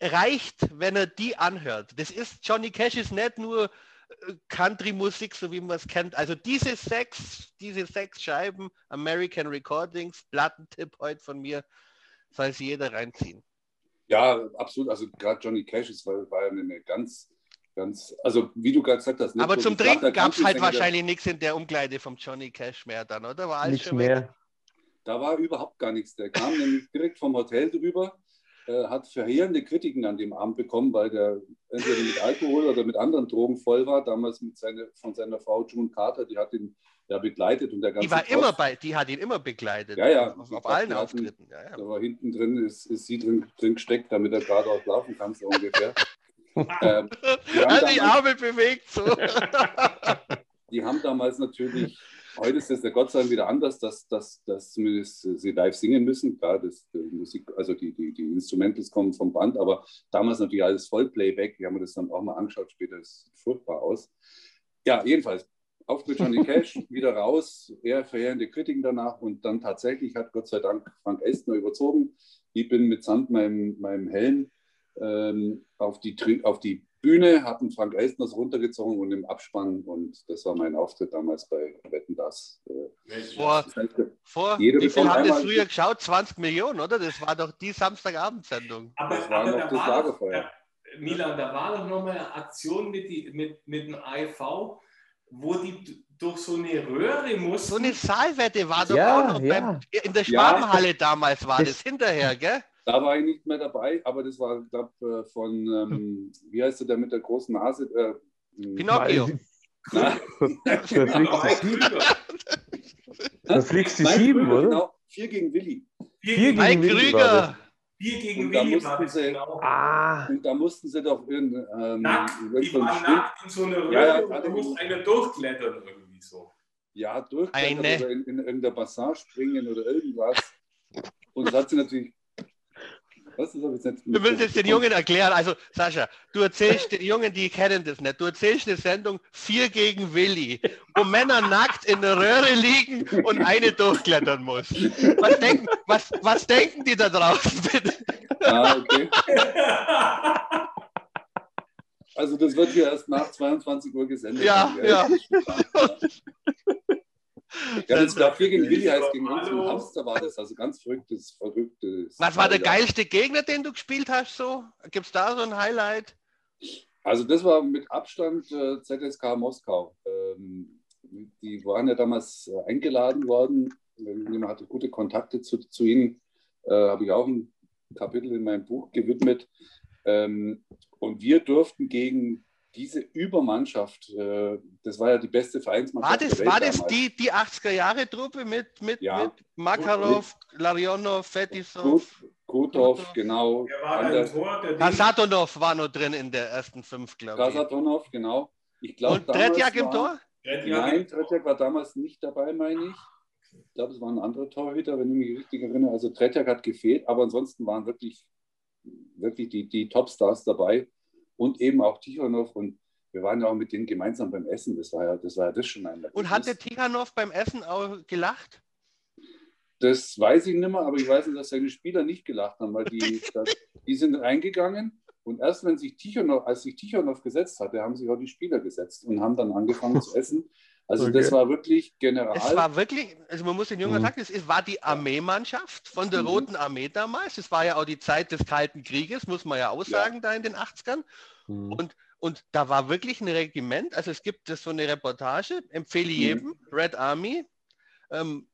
reicht, wenn er die anhört. Das ist, Johnny Cash ist nicht nur Country-Musik, so wie man es kennt. Also diese sechs, diese sechs Scheiben, American Recordings, Plattentipp heute von mir, soll sich jeder reinziehen. Ja, absolut. Also gerade Johnny Cash ist, war, war eine ganz, ganz, also wie du gerade gesagt hast. Aber zum Trinken gab es halt wahrscheinlich nichts in der Umkleide vom Johnny Cash mehr dann, oder? War alles nicht mehr. Weg? Da war überhaupt gar nichts. Der kam [LAUGHS] nämlich direkt vom Hotel drüber äh, hat verheerende Kritiken an dem Abend bekommen, weil der entweder mit Alkohol oder mit anderen Drogen voll war. Damals mit seine, von seiner Frau June Carter, die hat ihn ja begleitet und der ganze Die war Post, immer bei, die hat ihn immer begleitet. Ja, ja. Auf, auf allen Auftritten. Ja, ja. Da war hinten drin, ist, ist sie drin, drin gesteckt, damit er gerade auch laufen kann, so ungefähr. [LAUGHS] ähm, die, die Arme bewegt so. [LAUGHS] die haben damals natürlich Heute ist es ja Gott sei Dank wieder anders, dass, dass, dass zumindest sie live singen müssen. Klar, das, die Musik, also die, die, die Instrumentals kommen vom Band, aber damals natürlich alles Vollplayback. Wir haben das dann auch mal angeschaut später, das sieht furchtbar aus. Ja, jedenfalls, Auftritt Johnny Cash, [LAUGHS] wieder raus, eher verheerende Kritiken danach und dann tatsächlich hat Gott sei Dank Frank Estner überzogen. Ich bin mitsamt meinem, meinem Helm ähm, auf, die, auf die Bühne, hatten Frank Elstners runtergezogen und im Abspann und das war mein Auftritt damals bei Wetten das. Äh, vor, das heißt, vor wie viel haben das früher geschaut? 20 Millionen, oder? Das war doch die Samstagabendsendung. Aber, das war aber noch da das war Lagerfeuer. Doch, Milan, da war doch noch mal eine Aktion mit, die, mit, mit dem AIV, wo die durch so eine Röhre mussten. So eine Saalwette war doch ja, auch noch ja. beim, in der Schwabenhalle ja. damals war das hinterher, gell? Da war ich nicht mehr dabei, aber das war, glaube äh, von, ähm, wie heißt der mit der großen Nase? Äh, hm. Pinocchio. Da fliegst du sieben, oder? Genau, vier gegen Willi. Vier gegen Mike Krüger. Vier gegen und Willi war das sie, genau. Ah. Und da mussten sie doch in, ähm, nackt, die waren nackt in so eine Röhre ja, ja, und da musste einer durchklettern irgendwie so. Ja, durchklettern eine. oder in, in, in der Passage springen oder irgendwas. Und das hat sie natürlich was ist das jetzt? Du willst jetzt den Jungen erklären. Also, Sascha, du erzählst den Jungen, die kennen das nicht. Du erzählst eine Sendung 4 gegen Willi, wo Männer nackt in der Röhre liegen und eine durchklettern muss. Was denken, was, was denken die da draußen bitte? Ah, okay. Also das wird hier erst nach 22 Uhr gesendet. Ja, ja. [LAUGHS] Ja, das war 4 gegen Willi heißt gegen uns im Hamster war das, also ganz verrücktes, verrücktes. Was war der geilste Gegner, den du gespielt hast so? Gibt es da so ein Highlight? Also das war mit Abstand äh, ZSK Moskau. Ähm, die waren ja damals äh, eingeladen worden. Jemand hatte gute Kontakte zu, zu ihnen. Äh, Habe ich auch ein Kapitel in meinem Buch gewidmet. Ähm, und wir durften gegen diese Übermannschaft, äh, das war ja die beste Vereinsmannschaft. War das, war das die, die 80er-Jahre-Truppe mit, mit, ja. mit Makarov, Larionov, Fetisov? Kutov, genau. Der war der Tor, der Kasatonov war noch drin in der ersten fünf, glaube ich. Kasatonov, genau. Ich glaub, Und Tretjak im Tor? Nein, Tretjak war damals nicht dabei, meine ich. Ich glaube, es war ein anderer Torhüter, wenn ich mich richtig erinnere. Also Tretjak hat gefehlt, aber ansonsten waren wirklich, wirklich die, die Topstars dabei und eben auch Tichonov und wir waren ja auch mit denen gemeinsam beim Essen. Das war ja das, war ja das schon ein Und hat der Tichonov beim Essen auch gelacht? Das weiß ich nicht mehr, aber ich weiß nicht, dass seine Spieler nicht gelacht haben, weil die, [LAUGHS] das, die sind reingegangen und erst wenn sich Tichonov, als sich Tichonov gesetzt hatte, haben sich auch die Spieler gesetzt und haben dann angefangen zu essen. Also okay. das war wirklich general. Es war wirklich, also man muss den Jungen mhm. sagen, es war die Armeemannschaft von der mhm. Roten Armee damals. Es war ja auch die Zeit des Kalten Krieges, muss man ja auch sagen, ja. da in den 80ern. Mhm. Und, und da war wirklich ein Regiment, also es gibt so eine Reportage, empfehle mhm. jedem, Red Army, ähm,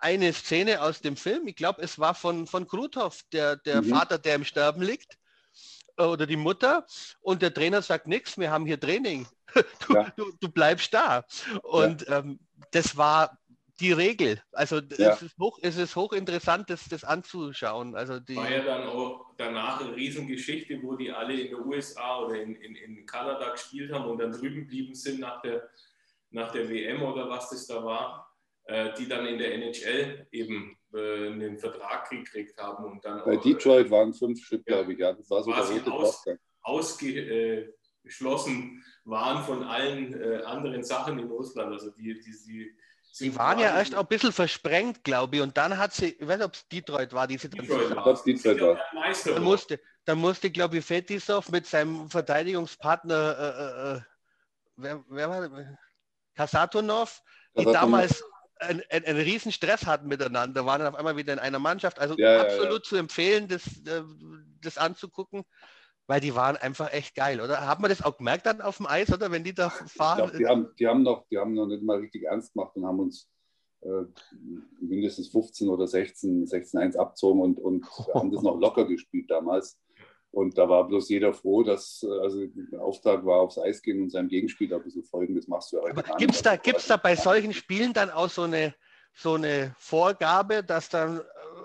eine Szene aus dem Film, ich glaube, es war von, von Kruthoff, der, der mhm. Vater, der im Sterben liegt. Oder die Mutter und der Trainer sagt nichts, wir haben hier Training. [LAUGHS] Du, ja. du, du bleibst da. Und ja. ähm, das war die Regel. Also ja. es, ist hoch, es ist hochinteressant, das, das anzuschauen. Also die war ja dann auch danach eine Riesengeschichte, wo die alle in den USA oder in, in, in Kanada gespielt haben und dann drüben geblieben sind nach der, nach der WM oder was das da war, äh, die dann in der NHL eben äh, einen Vertrag gekriegt haben und dann Bei auch, Detroit waren fünf Stück, ja, glaube ich, ja. Das war so der rote aus, Ausgeschlossen waren von allen äh, anderen Sachen in Russland. Also die, die, die Sie waren ja erst auch ein bisschen versprengt, glaube ich, und dann hat sie, ich weiß nicht, ob es Detroit war, die sie dann Detroit, war. Detroit war. Dann musste, dann musste, glaube ich, Fetisov mit seinem Verteidigungspartner, äh, äh, äh wer, wer war das? Kasatonov, die damals einen, einen, riesen Stress hatten miteinander, waren dann auf einmal wieder in einer Mannschaft. Also ja, absolut ja, ja. zu empfehlen, das, äh, das anzugucken, weil die waren einfach echt geil, oder? Hat man das auch gemerkt dann auf dem Eis, oder wenn die da fahren? Glaub, die, haben, die, haben noch, die haben noch nicht mal richtig ernst gemacht und haben uns äh, mindestens 15 oder 16, 16-1 abzogen und, und [LAUGHS] haben das noch locker gespielt damals. Und da war bloß jeder froh, dass also der Auftrag war, aufs Eis gehen und seinem Gegenspieler ein bisschen folgen. Das machst du ja heute Gibt es da, gibt's da bei solchen Spielen dann auch so eine, so eine Vorgabe, dass dann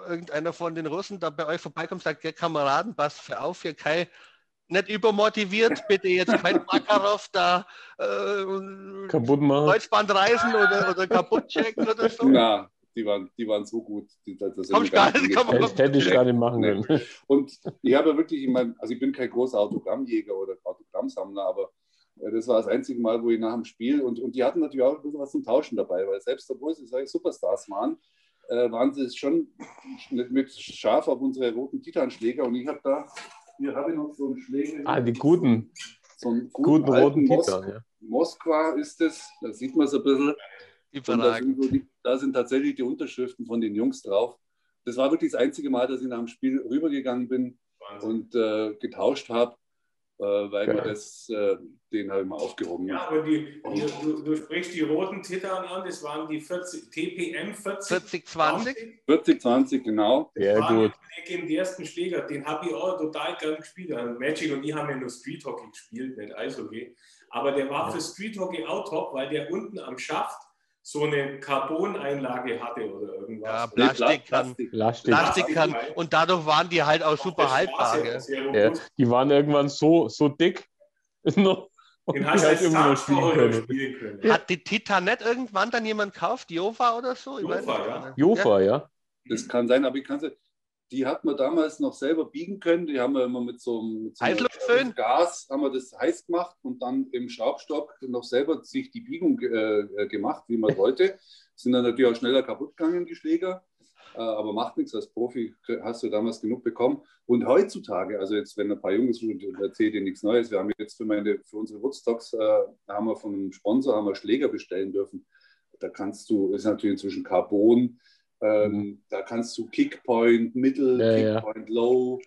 irgendeiner von den Russen da bei euch vorbeikommt und sagt, ja, Kameraden, passt für auf, hier Kai, nicht übermotiviert, [LAUGHS] bitte jetzt kein Makarov da äh, kaputt machen. Kreuzband reißen oder, oder kaputt checken oder so. Na, die waren, die waren so gut. Die, das gar nicht, kann man hätte ich gar nicht machen können. [LAUGHS] Und ich habe wirklich, ich meine, also ich bin kein großer Autogrammjäger oder Autogrammsammler, aber äh, das war das einzige Mal, wo ich nach dem Spiel und, und die hatten natürlich auch ein bisschen was zum Tauschen dabei, weil selbst obwohl sie solche Superstars waren, äh, waren sie schon mit, mit scharf auf unsere roten Titanschläger und ich habe da, hier habe ich noch so einen Schläger. Ah, die guten. So einen guten, guten roten Titan, ja. Moskwa ist es, da sieht man es ein bisschen. Da sind, so die, da sind tatsächlich die Unterschriften von den Jungs drauf. Das war wirklich das einzige Mal, dass ich nach dem Spiel rübergegangen bin Wahnsinn. und äh, getauscht habe, äh, weil ja. das, äh, den habe ich mal aufgehoben. Ja, aber die, die, du, du, sprichst die roten Titan an, das waren die 40, TPM 40, 4020. 4020, genau. Das ja, gut. Den ersten Schläger, den habe ich auch total gern gespielt. Magic und ich haben ja nur Street Hockey gespielt, nicht Eishockey. Aber der war für Street Hockey auch top, weil der unten am Schaft so eine Carbon-Einlage hatte oder irgendwas. Ja, Plastik kann. Plastik. Plastik kann. Und dadurch waren die halt auch super haltbar. Ja, die waren irgendwann so, so dick. [LAUGHS] Den hast halt immer noch spielen können. spielen können. Hat die Titanet irgendwann dann jemand gekauft? Jova oder so? Jofa, ja. Jofa, ja. Das kann sein, aber ich kann es die hat man damals noch selber biegen können. Die haben wir immer mit so, mit so einem Gas haben wir das heiß gemacht und dann im Schraubstock noch selber sich die Biegung äh, gemacht, wie man [LAUGHS] wollte. Sind dann natürlich auch schneller kaputt gegangen, die Schläger. Äh, aber macht nichts, als Profi hast du damals genug bekommen. Und heutzutage, also jetzt, wenn ein paar Jungs erzählt dir nichts Neues, wir haben jetzt für, meine, für unsere Woodstocks, äh, haben wir von einem Sponsor haben wir Schläger bestellen dürfen. Da kannst du, ist natürlich inzwischen Carbon, ähm, mhm. Da kannst du Kickpoint, Mittel, ja, Kickpoint, ja. Low.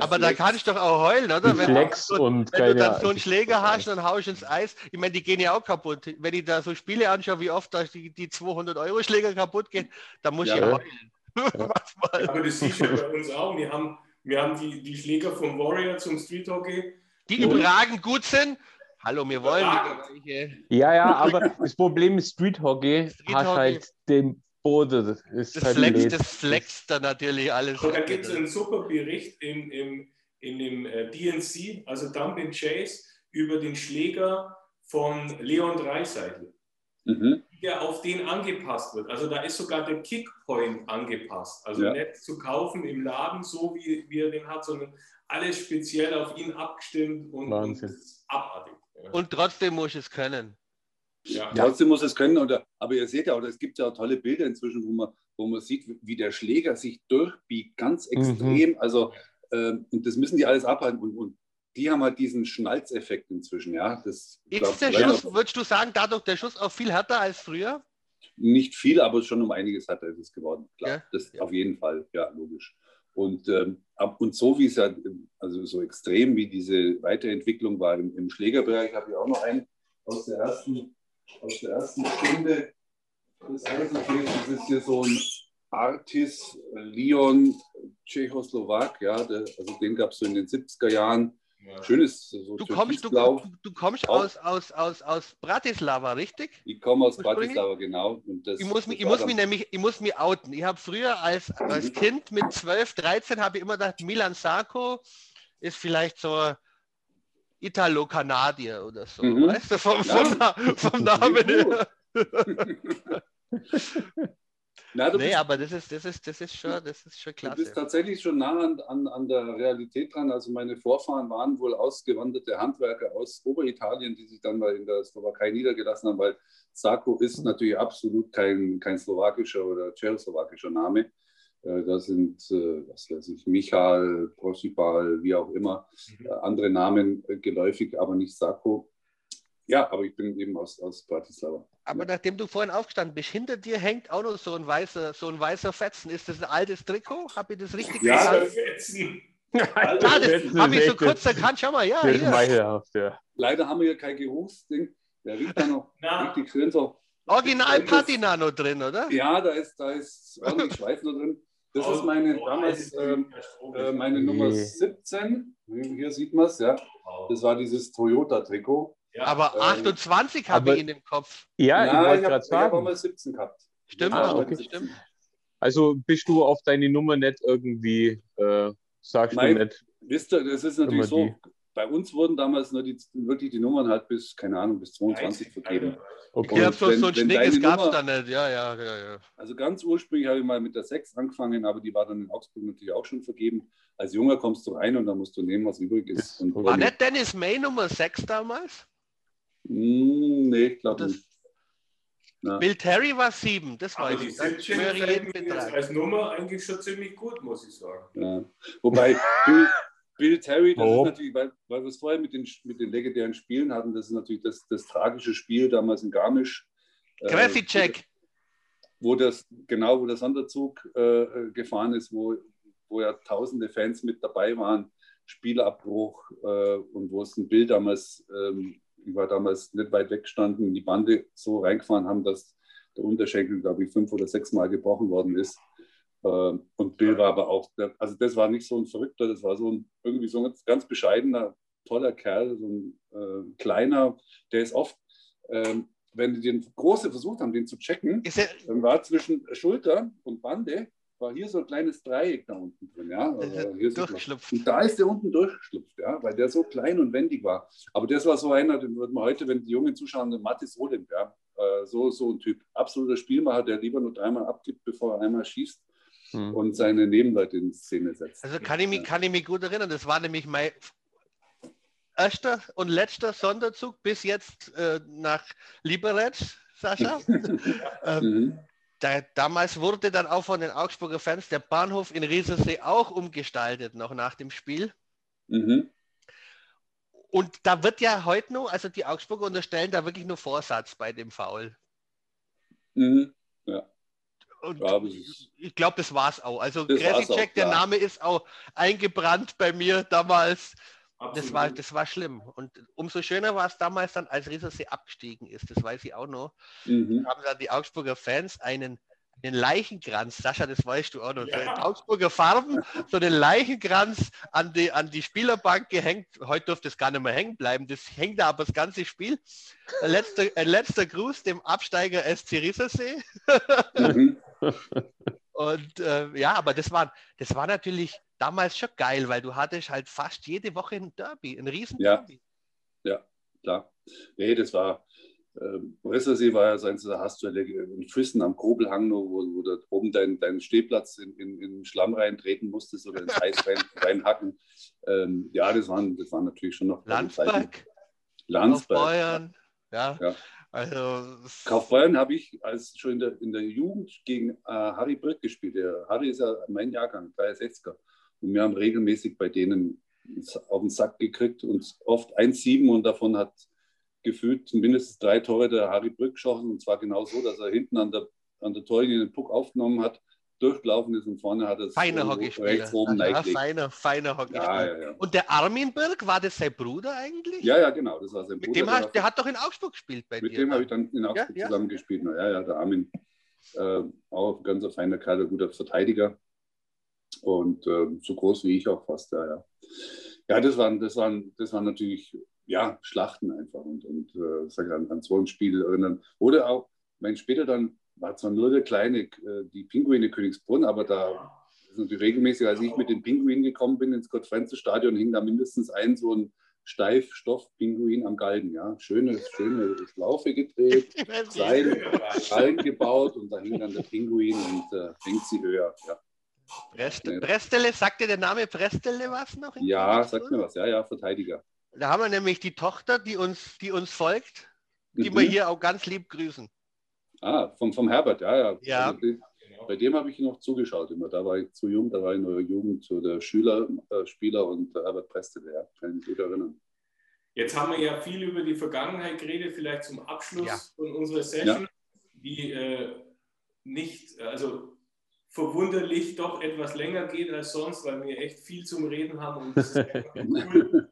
Aber da kann ich doch auch heulen, oder? Wenn, Flex du, und wenn du dann so einen Schläger hast, dann haust du ins Eis. Ich meine, die gehen ja auch kaputt. Wenn ich da so Spiele anschaue, wie oft da die, die 200-Euro-Schläger kaputt gehen, dann muss ja, ich heulen. [LAUGHS] Ja. Aber das siehst du bei uns auch. Wir haben, wir haben die, die Schläger vom Warrior zum Street Hockey. Die überragend gut sind. Hallo, wir wollen Ja, ja, aber das Problem ist Street Hockey, Street hast Hockey. halt den Boden. Das, ist das, halt flext, das flext dann natürlich alles. Und da gibt es einen super Bericht im, im, in dem äh, DNC, also Dump Chase, über den Schläger von Leon Dreiseitel, mhm. der auf den angepasst wird. Also da ist sogar der Kickpoint angepasst. Also ja. nicht zu kaufen im Laden, so wie, wie er den hat, sondern alles speziell auf ihn abgestimmt und, und abartig. Ja. Und trotzdem muss ich es können. Ja. Trotzdem muss es können. Oder, aber ihr seht ja, oder es gibt ja auch tolle Bilder inzwischen, wo man, wo man sieht, wie der Schläger sich durchbiegt, ganz mhm. extrem. Mhm. Also, ähm, und das müssen die alles abhalten. Und, und die haben halt diesen Schnalzeffekt inzwischen. Ja, das, Ist der Schuss, würdest du sagen, dadurch der Schuss auch viel härter als früher? Nicht viel, aber schon um einiges härter ist es geworden. Klar, ja. das ja. auf jeden Fall, ja, logisch. Und, ähm, und so wie es ja, also so extrem wie diese Weiterentwicklung war im, im Schlägerbereich, habe ich auch noch einen aus der ersten aus der ersten Stunde des Eishockey. Das ist hier so ein Artis Leon Tschechoslowak, ja, der, also den gab es so in den 70er Jahren. Ja. Schönes, so du kommst, du, du, du, kommst aus, aus, aus, aus Bratislava, richtig? Ich komme aus Bratislava, genau. Das, ich muss, mich, ich muss mich nämlich, ich muss mich outen. Ich habe früher als, als Kind mit 12, 13 habe ich immer gedacht, Milan Sarko ist vielleicht so Italo-Kanadier oder so. Mhm. Weißt du, vom, ja. vom, vom Namen her. [LAUGHS] Na, nee, bist, aber das ist, das, ist, das, ist schon, das ist schon klasse. Du bist tatsächlich schon nah an, an, an der Realität dran. Also meine Vorfahren waren wohl ausgewanderte Handwerker aus Oberitalien, die sich dann mal in der Slowakei niedergelassen haben, weil Sako ist mhm. natürlich absolut kein, kein slowakischer oder tschechoslowakischer Name. Äh, da sind, äh, was weiß ich, Michal, Prosipal, wie auch immer, mhm. Äh, andere Namen geläufig, aber nicht Sako. Ja, aber ich bin eben aus, aus Bratislava. Aber nachdem du vorhin aufgestanden bist, hinter dir hängt auch noch so ein weißer, so ein weißer Fetzen. Ist das ein altes Trikot? Habe ich das richtig ja, gesagt? Fetzen. [LAUGHS] ah, das habe ich so kurz erkannt. Schau mal, ja. Hier. ja. Leider haben wir hier kein Geruchsding. Der riecht da noch richtig schön so. Original Patina noch drin, oder? Ja, da ist, da ist ordentlich Schweiß noch drin. Das ist meine damals ähm, äh, meine Nummer 17. Hier sieht man es, ja. Das war dieses Toyota-Trikot. Ja, aber 28 ähm, habe ich in dem Kopf. Ja, ich wollte gerade sagen. Ich habe mal 17 gehabt. Stimmt, ah, okay. stimmt. Also bist du auf deine Nummer nicht irgendwie, äh, sagst Nein, du nicht. Wisst ihr, das ist natürlich so, bei uns wurden damals nur die, wirklich die Nummern halt bis, keine Ahnung, bis 22 vergeben. Okay. Ja, so, so ein Schnickes gab es da nicht, ja, ja, ja, ja. Also ganz ursprünglich habe ich mal mit der 6 angefangen, aber die war dann in Augsburg natürlich auch schon vergeben. Als Junger kommst du rein und dann musst du nehmen, was übrig ist. Und war nicht Dennis May Nummer 6 damals? Hm, nee, ich glaube nicht. Na. Bill Terry war sieben, das war ich. Das als Nummer eigentlich schon ziemlich gut, muss ich sagen. Ja. Wobei Bill, Bill Terry, das oh. ist natürlich, weil, weil wir es vorher mit den, mit den legendären Spielen hatten, das ist natürlich das, das tragische Spiel damals in Garmisch. Krasicek. Äh, wo das, genau, wo der Sonderzug äh, gefahren ist, wo, wo ja tausende Fans mit dabei waren, Spielabbruch äh, und wo es ein Bild damals ähm, ich war damals nicht weit weggestanden, die Bande so reingefahren haben, dass der Unterschenkel, glaube ich, fünf oder sechs Mal gebrochen worden ist. Ähm, und Bill war aber auch, also das war nicht so ein Verrückter, das war so ein irgendwie so ein ganz bescheidener, toller Kerl, so ein äh, kleiner, der ist oft, ähm, wenn die den Große versucht haben, den zu checken, dann war zwischen Schulter und Bande war hier so ein kleines Dreieck da unten drin. Ja? Also und da ist der unten durchgeschlüpft, ja? weil der so klein und wendig war. Aber das war so einer, den würde man heute, wenn die Jungen zuschauen, den Mathis Odin, ja? Äh, so, so ein Typ. Absoluter Spielmacher, der lieber nur dreimal abgibt, bevor er einmal schießt. Hm. Und seine Nebenleute in Szene setzt. Also kann ich, mich, kann ich mich gut erinnern, das war nämlich mein erster und letzter Sonderzug bis jetzt äh, nach Liberec, Sascha. [LAUGHS] ähm, mhm da, damals wurde dann auch von den Augsburger Fans der Bahnhof in Riesersee auch umgestaltet, noch nach dem Spiel. Mhm. Und da wird ja heute noch, also die Augsburger unterstellen da wirklich nur Vorsatz bei dem Foul. Mhm. Ja. Und ja, ich glaube, das war es auch. Also Check, der Name ist auch eingebrannt bei mir damals. Das war, das war schlimm. Und umso schöner war es damals dann, als Riesersee abgestiegen ist. Das weiß ich auch noch. Mhm. Haben dann die Augsburger Fans einen, einen Leichenkranz, Sascha, das weißt du auch noch, ja. Augsburger Farben, so einen Leichenkranz an die, an die Spielerbank gehängt. Heute dürfte es gar nicht mehr hängen bleiben. Das hängt da aber das ganze Spiel. Ein letzter, ein letzter Gruß dem Absteiger SC Riesersee. Mhm. [LAUGHS] Und äh, ja, aber das war, das war natürlich damals schon geil, weil du hattest halt fast jede Woche ein Derby, ein riesen Derby. Ja, klar. Nee, das war, äh, Bressersee war ja so eins, da hast du in Füssen am Grobelhang, wo, wo du oben deinen dein Stehplatz in, in, in Schlamm reintreten musstest oder ins Eis rein, [LAUGHS] reinhacken. Ähm, ja, das waren, das waren natürlich schon noch Landsberg, Landsberg. Bayern, ja. ja. Also, Kaufbeuren habe ich als schon in der, in der Jugend gegen äh, Harry Brück gespielt. Der Harry ist ja mein Jahrgang, 63er. Und wir haben regelmäßig bei denen auf den Sack gekriegt und oft 1-7 und davon hat gefühlt mindestens drei Tore der Harry Brück geschossen. Und zwar genau so, dass er hinten an der, an der Torlinie den Puck aufgenommen hat, durchgelaufen ist und vorne hat er rechts oben ja, feiner, feiner Hockeyspieler. Ja, ja, und der Armin Birk, war das sein Bruder eigentlich? Ja, ja, genau, das war sein Bruder. Mit dem hat, der hat doch in Augsburg gespielt bei mit dir. Mit dem habe ich dann in Augsburg zusammen gespielt. Ja, ja, der Armin, äh, auch ein ganz feiner Kerl, ein guter Verteidiger. Und äh, so groß wie ich auch fast, ja, ja. Ja, das waren, das waren, das waren natürlich ja, Schlachten einfach und, und äh, an, an so ein Spiel erinnern. Oder auch, mein später dann war zwar nur der kleine, äh, die Pinguine Königsbrunn, aber da ist natürlich regelmäßig, als ich mit den Pinguinen gekommen bin ins Gott-Frenzel-Stadion, hing da mindestens ein so ein Steifstoff-Pinguin am Galgen. Ja. Schöne, schöne Schlaufe gedreht, [LAUGHS] Seil gebaut und da hing dann der Pinguin und äh, hängt sie höher. Ja. Brest, Brestele, sagt dir der Name Brestele was noch? Ja, sagt mir was, ja, ja, Verteidiger. Da haben wir nämlich die Tochter, die uns, die uns folgt, die mhm. wir hier auch ganz lieb grüßen. Ah, vom, vom Herbert, ja, ja. ja. Also, bei dem habe ich noch zugeschaut immer. Da war ich zu jung, da war ich in der Jugend so der Schüler, äh, Spieler und der Herbert Preste, ja, kann ich mich gut erinnern. Jetzt haben wir ja viel über die Vergangenheit geredet, vielleicht zum Abschluss ja. von unserer Session, ja. die äh, nicht, also verwunderlich doch etwas länger geht als sonst, weil wir echt viel zum Reden haben und das ist [LAUGHS] cool.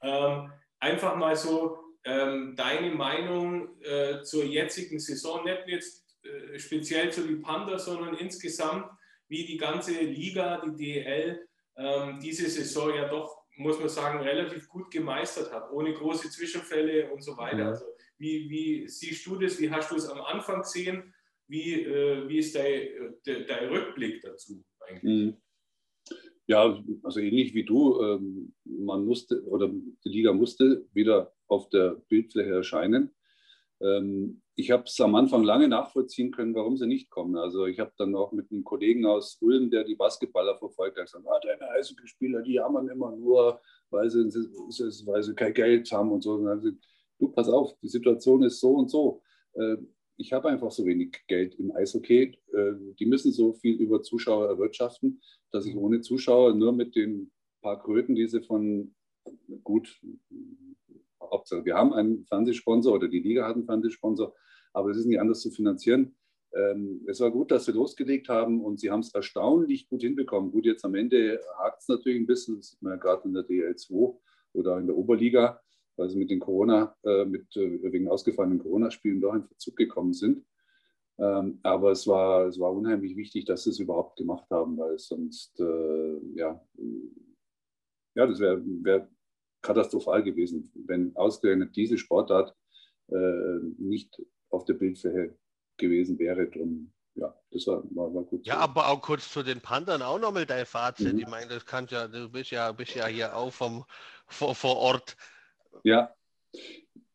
ähm, einfach mal so ähm, deine Meinung äh, zur jetzigen Saison, nicht jetzt äh, speziell zu die Panda, sondern insgesamt, wie die ganze Liga, die DL, ähm, diese Saison ja doch, muss man sagen, relativ gut gemeistert hat, ohne große Zwischenfälle und so weiter. Also, wie, wie siehst du das? Wie hast du es am Anfang gesehen? Wie, äh, wie ist dein, de, dein Rückblick dazu eigentlich? Mhm. Ja, also ähnlich wie du, ähm, man musste oder die Liga musste wieder auf der Bildfläche erscheinen. Ähm, ich habe es am Anfang lange nachvollziehen können, warum sie nicht kommen. Also ich habe dann auch mit einem Kollegen aus Ulm, der die Basketballer verfolgt, gesagt, ah, deine Eishockeyspieler, die jammern immer nur, weil sie, weil sie kein Geld haben und so. Und dann gesagt, du, pass auf, die Situation ist so und so. Äh, ich habe einfach so wenig Geld im Eishockey. Äh, die müssen so viel über Zuschauer erwirtschaften, dass ich ohne Zuschauer nur mit den paar Kröten, die sie von gut Hauptsache, wir haben einen Fernsehsponsor oder die Liga hat einen Fernsehsponsor, aber es ist nicht anders zu finanzieren. Ähm, es war gut, dass sie losgelegt haben und sie haben es erstaunlich gut hinbekommen. Gut, jetzt am Ende hakt es natürlich ein bisschen, das sieht man ja gerade in der DL2 oder in der Oberliga, weil sie mit den Corona, äh, mit, äh, wegen ausgefallenen Corona-Spielen doch in Verzug gekommen sind. Ähm, aber es war, es war unheimlich wichtig, dass sie es überhaupt gemacht haben, weil sonst, äh, ja, ja, das wäre wär katastrophal gewesen, wenn ausgerechnet diese Sportart äh, nicht auf der Bildfläche gewesen wäre. Drum, ja, das war, war, war gut. Ja, so. aber auch kurz zu den Panthern auch nochmal dein Fazit. Mhm. Ich meine, das kannst ja, du bist ja, bist ja hier auch vom, vor, vor Ort. Ja,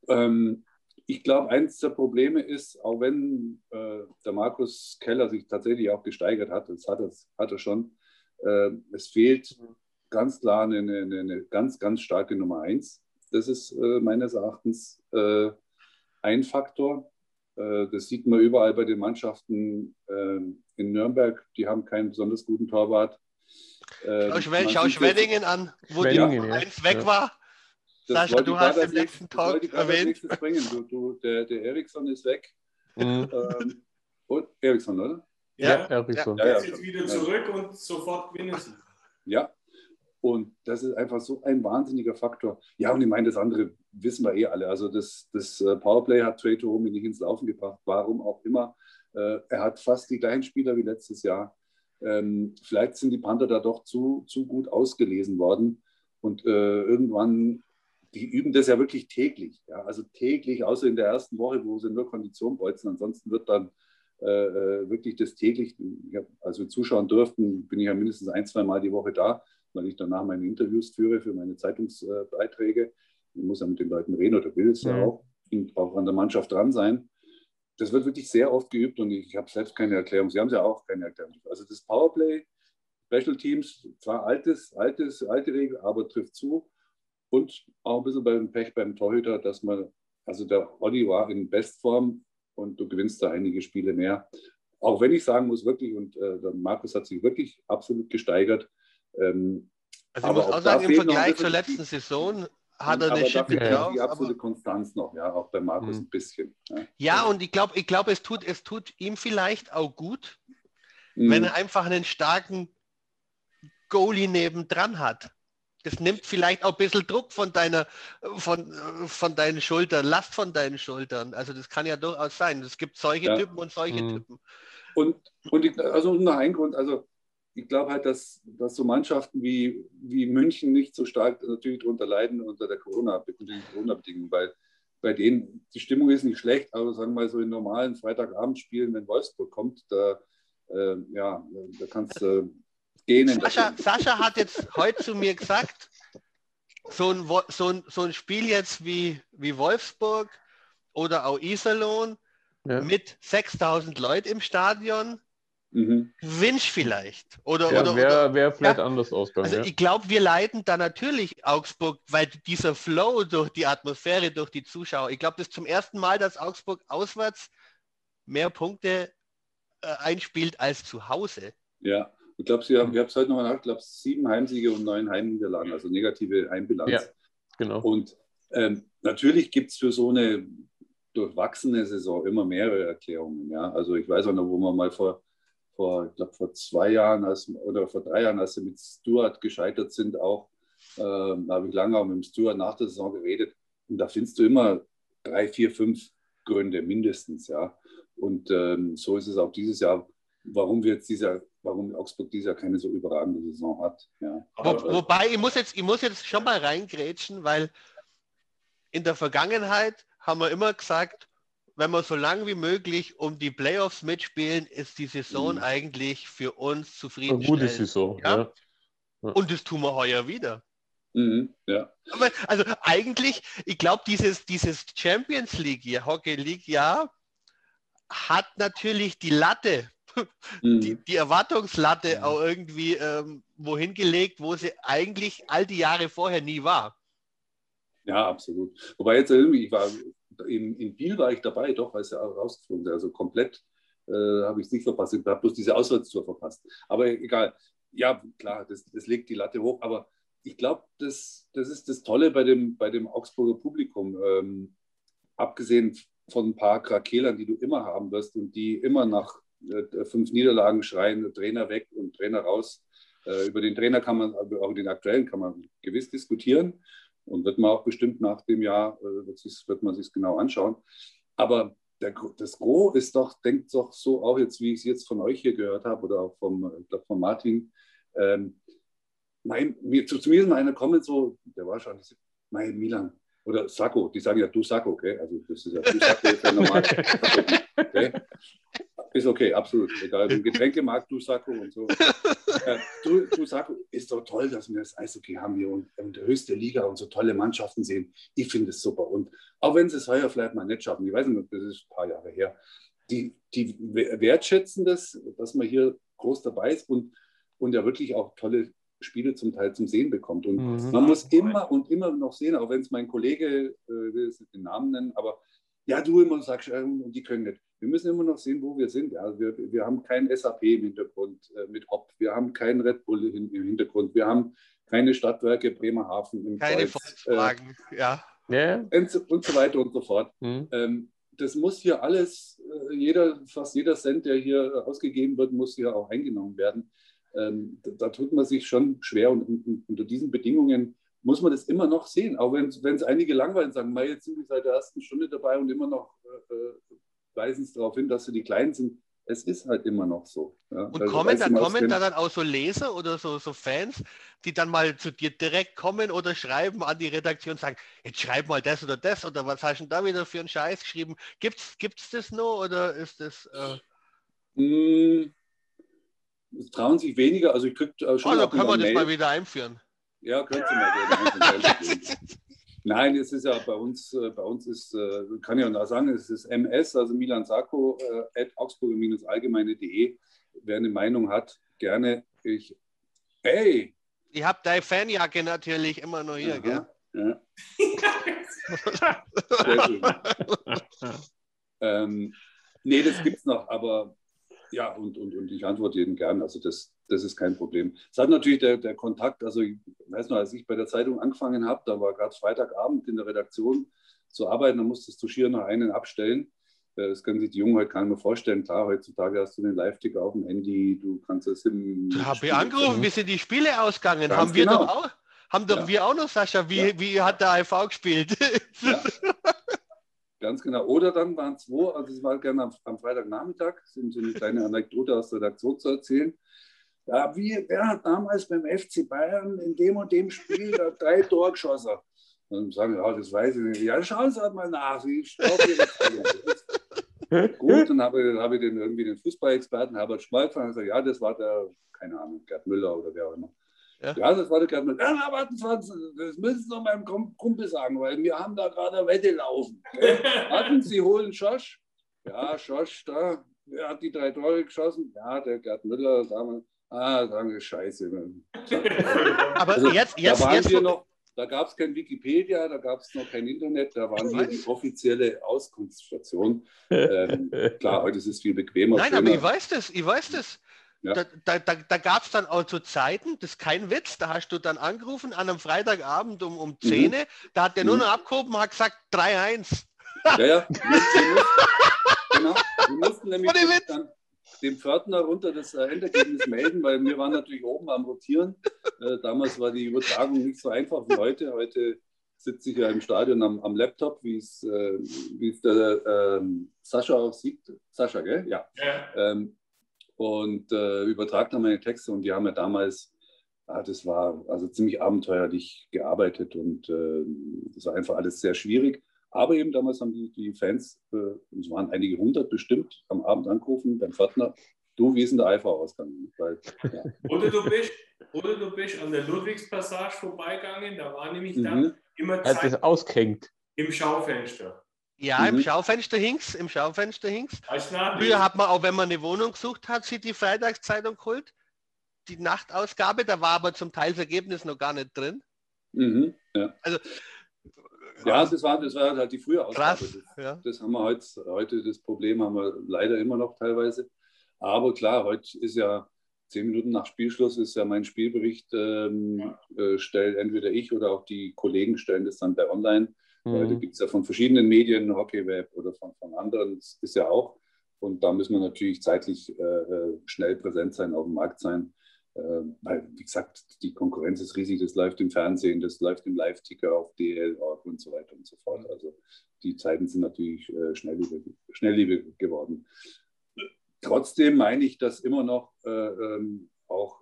ähm, ich glaube, eins der Probleme ist, auch wenn äh, der Markus Keller sich tatsächlich auch gesteigert hat, das hat, es, hat er schon, äh, es fehlt mhm ganz klar eine, eine, eine ganz, ganz starke Nummer eins. Das ist äh, meines Erachtens äh, ein Faktor. Äh, das sieht man überall bei den Mannschaften äh, in Nürnberg. Die haben keinen besonders guten Torwart. Äh, schau, schau Schweddingen an, wo Schweddingen, die ja. eins weg war. Das Sascha, du hast im letzten Talk erwähnt. Du, du, der, der Eriksson ist weg. Mhm. Ähm, und Eriksson, oder? Ja, ja Eriksson. Ja, ja, jetzt wieder zurück und sofort gewinnen sie. Ja, und das ist einfach so ein wahnsinniger Faktor. Ja, und ich meine, das andere wissen wir eh alle. Also das, das äh, Powerplay hat Trey Tomi nicht ins Laufen gebracht, warum auch immer. Äh, er hat fast die gleichen Spieler wie letztes Jahr. Ähm, vielleicht sind die Panther da doch zu, zu gut ausgelesen worden. Und äh, irgendwann, die üben das ja wirklich täglich. Ja? Also täglich, außer in der ersten Woche, wo sie nur Kondition bolzen. Ansonsten wird dann wirklich das täglich, als wir zuschauen durften, bin ich ja mindestens ein, zwei Mal die Woche da weil ich danach meine Interviews führe für meine Zeitungsbeiträge. Ich muss ja mit den Leuten reden oder will es ja auch und auch an der Mannschaft dran sein. Das wird wirklich sehr oft geübt und ich habe selbst keine Erklärung. Sie haben ja auch keine Erklärung. Also das Powerplay, Special Teams, zwar altes, altes, alte Regel, aber trifft zu. Und auch ein bisschen beim Pech beim Torhüter, dass man, also der Olli war in Bestform und du gewinnst da einige Spiele mehr. Auch wenn ich sagen muss, wirklich, und äh, der Markus hat sich wirklich absolut gesteigert, ähm, also ich muss auch sagen, im Vergleich zur letzten Saison hat er eine Schippe drauf. Die absolute aber, Konstanz noch, ja, auch bei Markus mh. ein bisschen. Ja, ja und ich glaube, ich glaub, es, tut, es tut ihm vielleicht auch gut, mh. wenn er einfach einen starken Goalie nebendran hat. Das nimmt vielleicht auch ein bisschen Druck von deiner, von, von deinen Schultern, Last von deinen Schultern. Also das kann ja durchaus sein. Es gibt solche ja. Typen und solche mhm. Typen. Und, und ich, also noch ein Grund, also ich glaube halt, dass, dass so Mannschaften wie, wie München nicht so stark natürlich darunter leiden unter der Corona-Bedingungen, Corona weil bei denen die Stimmung ist nicht schlecht, aber sagen wir mal so in normalen Freitagabendspielen, wenn Wolfsburg kommt, da, äh, ja, da kannst du äh, gehen. Sascha, Sascha hat jetzt heute zu mir gesagt, so ein, so ein, so ein Spiel jetzt wie, wie Wolfsburg oder auch Iserlohn ja. mit 6000 Leuten im Stadion, Mhm. Winch vielleicht. Oder, ja, oder, wäre wär vielleicht ja. anders ausgegangen. Also ja. ich glaube, wir leiden da natürlich Augsburg, weil dieser Flow durch die Atmosphäre, durch die Zuschauer, ich glaube, das ist zum ersten Mal, dass Augsburg auswärts mehr Punkte äh, einspielt als zu Hause. Ja, ich glaube, Sie haben, ich habe es heute nochmal nachgedacht, ich glaube, sieben Heimsiege und neun Heimniederlagen, also negative Heimbilanz. Ja, genau. Und ähm, natürlich gibt es für so eine durchwachsene Saison immer mehrere Erklärungen. Ja? Also ich weiß auch noch, wo man mal vor vor, ich glaube, vor zwei Jahren als, oder vor drei Jahren, als sie mit Stuart gescheitert sind, auch, äh, da habe ich lange auch mit Stuart nach der Saison geredet. Und da findest du immer drei, vier, fünf Gründe mindestens, ja. Und ähm, so ist es auch dieses Jahr, warum wir jetzt dieser, warum Augsburg dieses Jahr keine so überragende Saison hat. Ja. Wo, wobei, ich muss, jetzt, ich muss jetzt schon mal reingrätschen, weil in der Vergangenheit haben wir immer gesagt, wenn wir so lange wie möglich um die Playoffs mitspielen, ist die Saison mhm. eigentlich für uns zufriedenstellend. Eine gute Saison, ja? ja. Und das tun wir heuer wieder. Mhm, ja. Aber, also eigentlich, ich glaube, dieses, dieses Champions League hier, Hockey League, ja, hat natürlich die Latte, [LAUGHS] mhm. die, die, Erwartungslatte mhm. auch irgendwie ähm, wohin gelegt, wo sie eigentlich all die Jahre vorher nie war. Ja, absolut. Wobei jetzt irgendwie, ich war in, in Biel war ich dabei, doch, als er rausgeflogen ist. Also komplett äh, habe ich es nicht verpasst. Ich habe bloß diese Auswärtstour verpasst. Aber egal. Ja, klar, das, das legt die Latte hoch. Aber ich glaube, das, das ist das Tolle bei dem, bei dem Augsburger Publikum. Ähm, abgesehen von ein paar Krakelern, die du immer haben wirst und die immer nach äh, fünf Niederlagen schreien, Trainer weg und Trainer raus. Äh, über den Trainer kann man, auch den aktuellen kann man gewiss diskutieren. Und wird man auch bestimmt nach dem Jahr, äh, wird, sich, wird man sich genau anschauen. Aber der, das Gros ist doch, denkt doch so auch jetzt, wie ich es jetzt von euch hier gehört habe oder auch vom, ich glaub, von Martin. Ähm, mein, mir, zu, zu mir ist einer kommen so, der war schon, mein Milan oder Sacco, die sagen ja du Sacco, okay? Also das ist ja du Sacco, ist ja normal. [LAUGHS] okay? Ist okay, absolut. Egal, im Getränkemarkt, du Sakko und so. Äh, du, du Sakko, ist doch toll, dass wir das Eishockey haben hier und, und der höchste Liga und so tolle Mannschaften sehen. Ich finde es super. Und auch wenn sie es heuer vielleicht mal nicht schaffen, ich weiß nicht, das ist ein paar Jahre her, die, die wertschätzen das, dass man hier groß dabei ist und, und ja wirklich auch tolle Spiele zum Teil zum Sehen bekommt. Und mhm. man muss immer und immer noch sehen, auch wenn es mein Kollege, äh, will den Namen nennen, aber ja, du immer sagst, äh, die können nicht. Wir müssen immer noch sehen, wo wir sind. Ja, wir, wir haben kein SAP im Hintergrund äh, mit Hop, wir haben keinen Red Bull im, im Hintergrund, wir haben keine Stadtwerke Bremerhaven im Keine Kreuz, Volkswagen, äh, ja. Und, und, so weiter und so fort. Mhm. Ähm, das muss hier alles, äh, jeder, fast jeder Cent, der hier ausgegeben wird, muss hier auch eingenommen werden. Ähm, da, da, tut man sich schon schwer und, und unter diesen Bedingungen muss man das immer noch sehen. Auch wenn es einige langweilen sagen, jetzt sind wir seit der ersten Stunde dabei und immer noch äh, äh weisen es darauf hin, dass sie die Kleinen sind. Es ist halt immer noch so. Ja. Und also, kommen, da, kommen da dann auch so Leser oder so, so Fans, die dann mal zu dir direkt kommen oder schreiben an die Redaktion und sagen, jetzt schreib mal das oder das oder was hast du da wieder für einen Scheiß geschrieben? Gibt es das noch oder ist das... Äh... Hm, trauen sich weniger, also ich kriege schon... Also können wir das mal wieder einführen. Ja, können Sie mal [LAUGHS] gerne. Nein, es ist ja bei uns, äh, bei uns ist, äh, kann ja auch sagen, es ist MS, also Milan Sacco, äh, at augsburger-allgemeine.de. Wer eine Meinung hat, gerne. Ich, hey! Ich habe deine Fanjacke natürlich immer noch hier, Aha, gell? Ja. [LAUGHS] Sehr schön. ähm, nee, das gibt es noch, aber ja, und, und, und ich antworte jedem gern. Also das, das ist kein Problem. Es hat natürlich der, der Kontakt, also ich weiß noch, als ich bei der Zeitung angefangen habe, da war gerade Freitagabend in der Redaktion zu arbeiten, da musstest du schier noch einen abstellen. Äh, das können sich die Jungen heute gar nicht mehr vorstellen. Klar, heutzutage hast du den Live-Ticker auf dem Handy, du kannst es im. Da habe ich angerufen, wie sind die Spiele ausgegangen? Ganz haben wir genau. doch auch. Haben doch ja. wir auch noch, Sascha, wie, ja. wie hat der IV gespielt? Ja. [LAUGHS] Ganz genau. Oder dann waren es zwei, also es war gerne am, am Freitagnachmittag, um so eine kleine Anekdote aus der Redaktion zu erzählen. Ja, wie, wer hat damals beim FC Bayern in dem und dem Spiel drei Tore geschossen? Und sagen, ja, das weiß ich nicht. Ja, schauen Sie halt mal nach. Ich Gut, dann habe ich, hab ich den, irgendwie den Fußballexperten Herbert Schmalz und gesagt, ja, das war der, keine Ahnung, Gerd Müller oder wer auch immer. Ja, ja das war der Gerd Müller. Ja, warten Sie, das müssen Sie noch meinem Kumpel sagen, weil wir haben da gerade eine Wette laufen. [LAUGHS] Warten Sie, holen Schosch. Ja, Schosch, da, wer hat die drei Tore geschossen? Ja, der Gerd Müller damals. Ah, danke, scheiße. [LAUGHS] Aber also, jetzt, jetzt, da waren jetzt, wir noch, da gab es kein Wikipedia, da gab es noch kein Internet, da waren wir die offizielle Auskunftsstation. [LAUGHS] Ähm, klar, heute ist es viel bequemer. Nein, schöner. aber ich weiß das, ich weiß das. Ja. Da, da, da, da gab es dann auch zu Zeiten, das ist kein Witz, da hast du dann angerufen an einem Freitagabend um, um 10 mhm. da hat der nur mhm. noch abgehoben und hat gesagt 3-1. Ja, ja. [LAUGHS] genau. Wir mussten nämlich dann, dem Pförtner runter das äh, Endergebnis melden, weil wir waren natürlich oben am Rotieren. Äh, damals war die Übertragung nicht so einfach wie heute. Heute sitze ich ja im Stadion am, am Laptop, wie es, äh, wie es der ähm, Sascha auch sieht. Sascha, gell? Ja. ja. Ähm, und äh, übertragt dann meine Texte und die haben ja damals, ah, das war also ziemlich abenteuerlich gearbeitet und äh, das war einfach alles sehr schwierig. Aber eben damals haben die, die Fans, äh, es waren einige hundert bestimmt, am Abend angerufen beim Pförtner, du, wie ist denn der Eifer ausgegangen? Weil, ja. [LAUGHS] oder, du bist, oder du bist an der Ludwigspassage vorbeigegangen, da war nämlich mhm. dann immer Zeit Hat das ausgehängt. im Schaufenster. Ja, mhm. im Schaufenster hing's, im Schaufenster hing's. Früher hat man auch, wenn man eine Wohnung gesucht hat, sich die Freitagszeitung geholt. Die Nachtausgabe, da war aber zum Teil das Ergebnis noch gar nicht drin. Mhm, ja. Also ja, das war, das war halt die frühe Ausgabe. Krass, ja. Das haben wir heute, heute, das Problem haben wir leider immer noch teilweise. Aber klar, heute ist ja zehn Minuten nach Spielschluss ist ja mein Spielbericht, ähm, äh, stellt entweder ich oder auch die Kollegen stellen das dann bei online. Mhm. Äh, da gibt es ja von verschiedenen Medien, Hockeyweb oder von, von anderen, das ist ja auch. Und da müssen wir natürlich zeitlich äh, äh schnell präsent sein, auf dem Markt sein. Äh, weil, wie gesagt, die Konkurrenz ist riesig, das läuft im Fernsehen, das läuft im Live-Ticker auf DL und so weiter und so fort. Also die Zeiten sind natürlich äh, schnelllebig, geworden. Trotzdem meine ich, dass immer noch äh, ähm, auch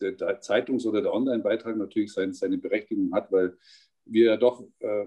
der, Zeitungs- oder der Online-Beitrag natürlich sein, seine Berechtigung hat, weil wir ja doch äh,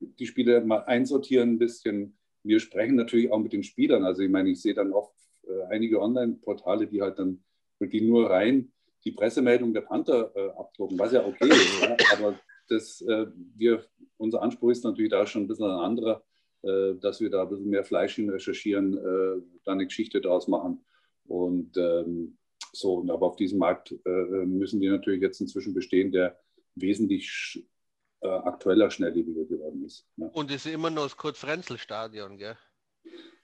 die Spiele mal einsortieren ein bisschen. Wir sprechen natürlich auch mit den Spielern. Also ich meine, ich sehe dann oft äh, einige Online-Portale, die halt dann wirklich nur rein die Pressemeldung der Panther äh, abdrucken, was ja okay ist. ja, aber das, äh, wir, unser Anspruch ist natürlich da schon ein bisschen ein anderer, äh, dass wir da ein bisschen mehr Fleisch hin recherchieren, äh, da eine Geschichte daraus machen. Und ähm, so, aber auf diesem Markt äh, müssen die natürlich jetzt inzwischen bestehen, der wesentlich äh, aktueller, schnelllebiger geworden ist. Ja. Und ist immer noch das Kurt-Frenzel-Stadion, gell?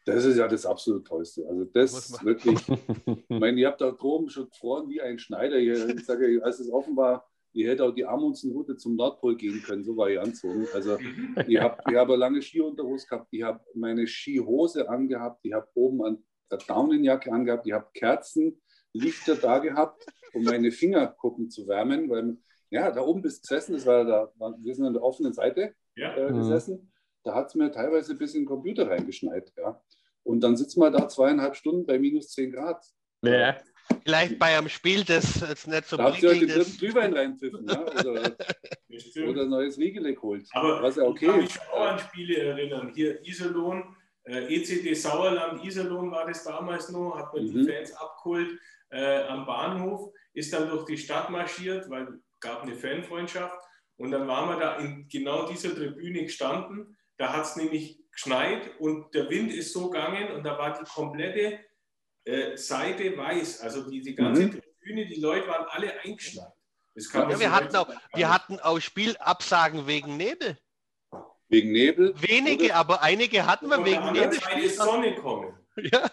Das ist ja das absolut Tollste. Also das wirklich, [LAUGHS] ich meine, ihr habt da droben schon gefroren wie ein Schneider. Ich sage, als es offen war, ihr hättet auch die Amundsen-Route zum Nordpol gehen können, so war ich anzogen. Also ich habe ich hab eine lange Skiunterhose gehabt, ich habe meine Skihose angehabt, ich habe oben eine Daunenjacke angehabt, ich habe Kerzen, Lichter da gehabt, um meine Fingerkuppen zu wärmen, weil ja, da oben bist gesessen, das war da, wir sind an der offenen Seite ja. äh, gesessen. Mhm da hat es mir teilweise bis in den Computer reingeschneit. Ja. Und dann sitzt man da zweieinhalb Stunden bei minus 10 Grad. Ja. Vielleicht bei einem Spiel, das jetzt nicht so Da habt ihr euch den dritten Glühwein reinpfiffen ja? oder, oder ein neues Riegele geholt. Aber was ja okay ich kann mich auch an Spiele erinnern. Hier Iserlohn, äh, ECD Sauerland, Iserlohn war das damals noch, hat man mhm. die Fans abgeholt äh, am Bahnhof, ist dann durch die Stadt marschiert, weil es gab eine Fanfreundschaft. Und dann waren wir da in genau dieser Tribüne gestanden da hat es nämlich geschneit und der Wind ist so gegangen und da war die komplette äh, Seite weiß. Also die, die ganze mhm. Tribüne, die Leute waren alle eingeschneit. Ja, wir, hatten auch, wir hatten auch Spielabsagen wegen Nebel. Wegen Nebel? Wenige, oder? aber einige hatten wir wegen Nebel. Die Sonne kommen. Ja.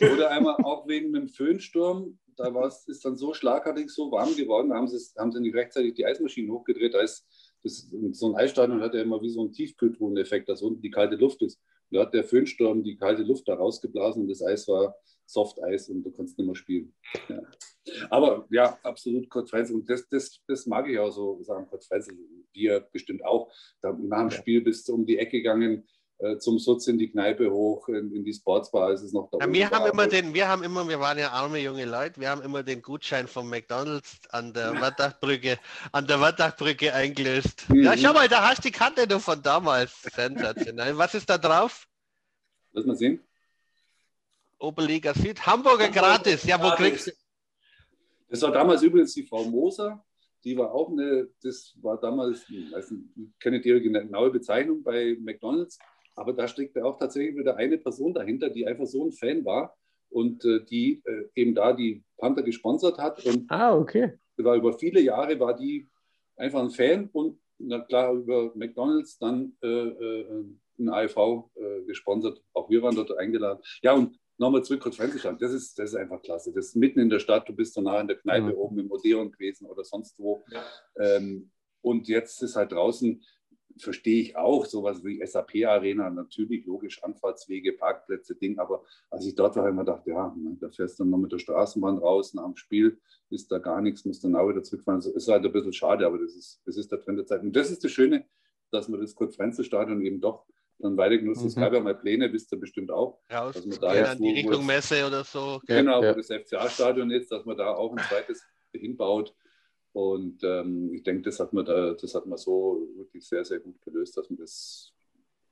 Oder einmal auch wegen einem Föhnsturm. Da ist dann so schlagartig so warm geworden, da haben sie, haben sie nicht rechtzeitig die Eismaschine hochgedreht. Da ist das, so ein Eisstadion hat ja immer wie so einen Tiefkühltruheneffekt, dass unten die kalte Luft ist. Und da hat der Föhnsturm die kalte Luft da rausgeblasen und das Eis war Soft-Eis und du kannst nicht mehr spielen. Ja. Aber ja, absolut Kurt Frenzel. Und das, das, das mag ich auch so sagen, Kurt Frenzel, wir bestimmt auch. Da nach dem Spiel bist du um die Ecke gegangen. Äh, zum Sutz in die Kneipe hoch, in, in die Sportsbar, als es noch da ja, wir haben immer den, wir haben immer, wir waren ja arme junge Leute, wir haben immer den Gutschein von McDonalds an der Wattachbrücke, an der Wattachbrücke eingelöst. Mhm. Ja, schau mal, da hast du die Karte du von damals. Sensationell. Was ist da drauf? Lass mal sehen. Oberliga Süd. Hamburger Hamburg gratis. Ja, wo kriegst du? Das war damals übrigens die Frau Moser. Die war auch eine, das war damals, ich weiß nicht, ich kenne die genaue Bezeichnung bei McDonalds, aber da steckte auch tatsächlich wieder eine Person dahinter, die einfach so ein Fan war und äh, die äh, eben da die Panther gesponsert hat. Und ah, okay. War über viele Jahre war die einfach ein Fan und na klar über McDonalds dann äh, äh ein AIV äh, gesponsert. Auch wir waren dort eingeladen. Ja, und nochmal zurück kurz Fernsehstand. Das ist, das ist einfach klasse. Das ist mitten in der Stadt, du bist danach in der Kneipe mhm. oben im Odeon gewesen oder sonst wo. Ja. Ähm, und jetzt ist halt draußen, verstehe ich auch, sowas wie SAP-Arena, natürlich logisch, Anfahrtswege, Parkplätze, Ding, aber als ich dort war, habe ich mir gedacht, ja, ne, da fährst du dann noch mit der Straßenbahn raus, nach dem Spiel ist da gar nichts, musst dann auch wieder zurückfahren. Das ist halt ein bisschen schade, aber das ist, das ist der Trend der Zeit. Und das ist das Schöne, dass man das Kurt-Frenzel-Stadion eben doch dann weiter genutzt. Mhm. Es gab ja mal Pläne, wisst ihr bestimmt auch. Ja, dass man da ja, jetzt, die Richtung Messe oder so. Genau, ja. das FCA-Stadion jetzt, dass man da auch ein zweites hinbaut. Und ähm, ich denke, das hat man da, das hat man so wirklich sehr, sehr gut gelöst, dass wir das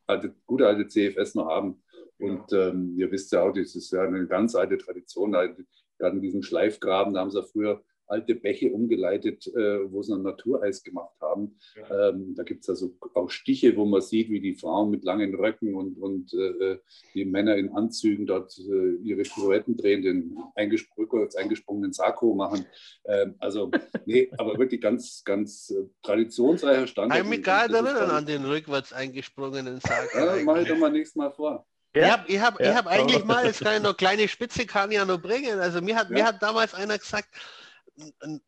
alte, gute alte CFS noch haben. Und ähm, ihr wisst ja auch, das ist ja eine ganz alte Tradition. Gerade in diesem Schleifgraben, da haben sie ja früher alte Bäche umgeleitet, äh, wo sie ein Natureis gemacht haben. Ja. Ähm, da gibt es also auch Stiche, wo man sieht, wie die Frauen mit langen Röcken und, und äh, die Männer in Anzügen dort äh, ihre Pirouetten drehen, den eingesprungen, eingesprungenen Sakko machen. Ähm, also, nee, [LAUGHS] aber wirklich ganz, ganz äh, traditionsreicher Stand. Ich mich gar erinnern an den rückwärts eingesprungenen Sakko. Ja, mache ich doch mal nächstes Mal vor. Ja, ich habe ich hab, ja. hab eigentlich mal, jetzt kann ich noch kleine Spitze kann ich ja noch bringen. Also mir hat, ja. mir hat damals einer gesagt,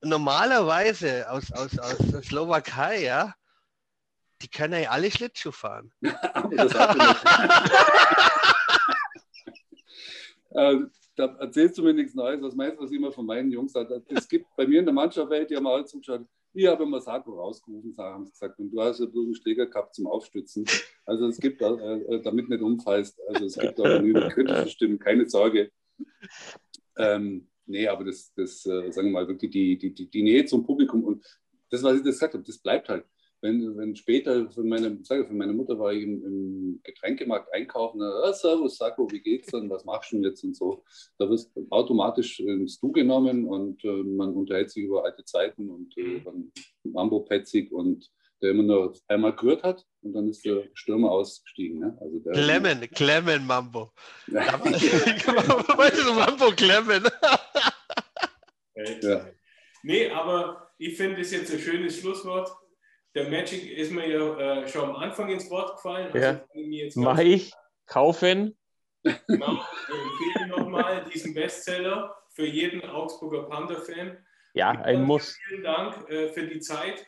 normalerweise aus, aus, aus der Slowakei, ja, die können ja alle Schlittschuh fahren. [LAUGHS] [LAUGHS] äh, da erzählst du mir nichts Neues. Was meinst du, was ich immer von meinen Jungs sage? Es gibt bei mir in der Mannschaftswelt, die haben alle zugeschaut, ich habe immer Sako rausgerufen, haben sie gesagt, und du hast ja bloß einen Schläger gehabt zum Aufstützen. Also es gibt, äh, äh damit nicht umfallst, also es gibt auch [LAUGHS] genügend kritische Stimmen, keine Sorge. Ähm, nee, aber das, das äh, sagen wir mal, wirklich die, die, die, die Nähe zum Publikum und das, was ich das gesagt habe, das bleibt halt. Wenn, wenn später für meine, sage, für meine Mutter war ich im, im Getränkemarkt einkaufen, ah, Servus, Sacco, wie geht's denn, was machst du denn jetzt und so. Da wirst du automatisch ins Du genommen und äh, man unterhält sich über alte Zeiten und äh, dann Mambo Petzig und der immer nur einmal gehört hat und dann ist der Stürmer ausgestiegen. Ne? Also der Clemmen, Clemmen Mambo. [LAUGHS] weißt du, Mambo Clemmen. Ja. Nee, aber ich finde das jetzt ein schönes Schlusswort. Der Magic ist mir ja äh, schon am Anfang ins Wort gefallen. Also ja. Mache ich. Kaufen. Genau, ich empfehle nochmal diesen Bestseller für jeden Augsburger Panther-Fan. Ja, ein Muss. Vielen Dank äh, für die Zeit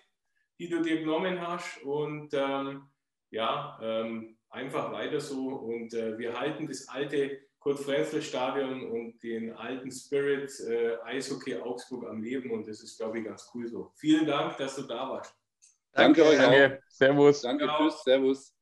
die du dir genommen hast. Und ähm, ja, ähm, einfach weiter so. Und äh, wir halten das alte Kurt-Frenzler-Stadion und den alten Spirit äh, Eishockey Augsburg am Leben. Und das ist, glaube ich, ganz cool so. Vielen Dank, dass du da warst. Danke, Danke euch auch. Servus. Danke, Ciao. tschüss, servus.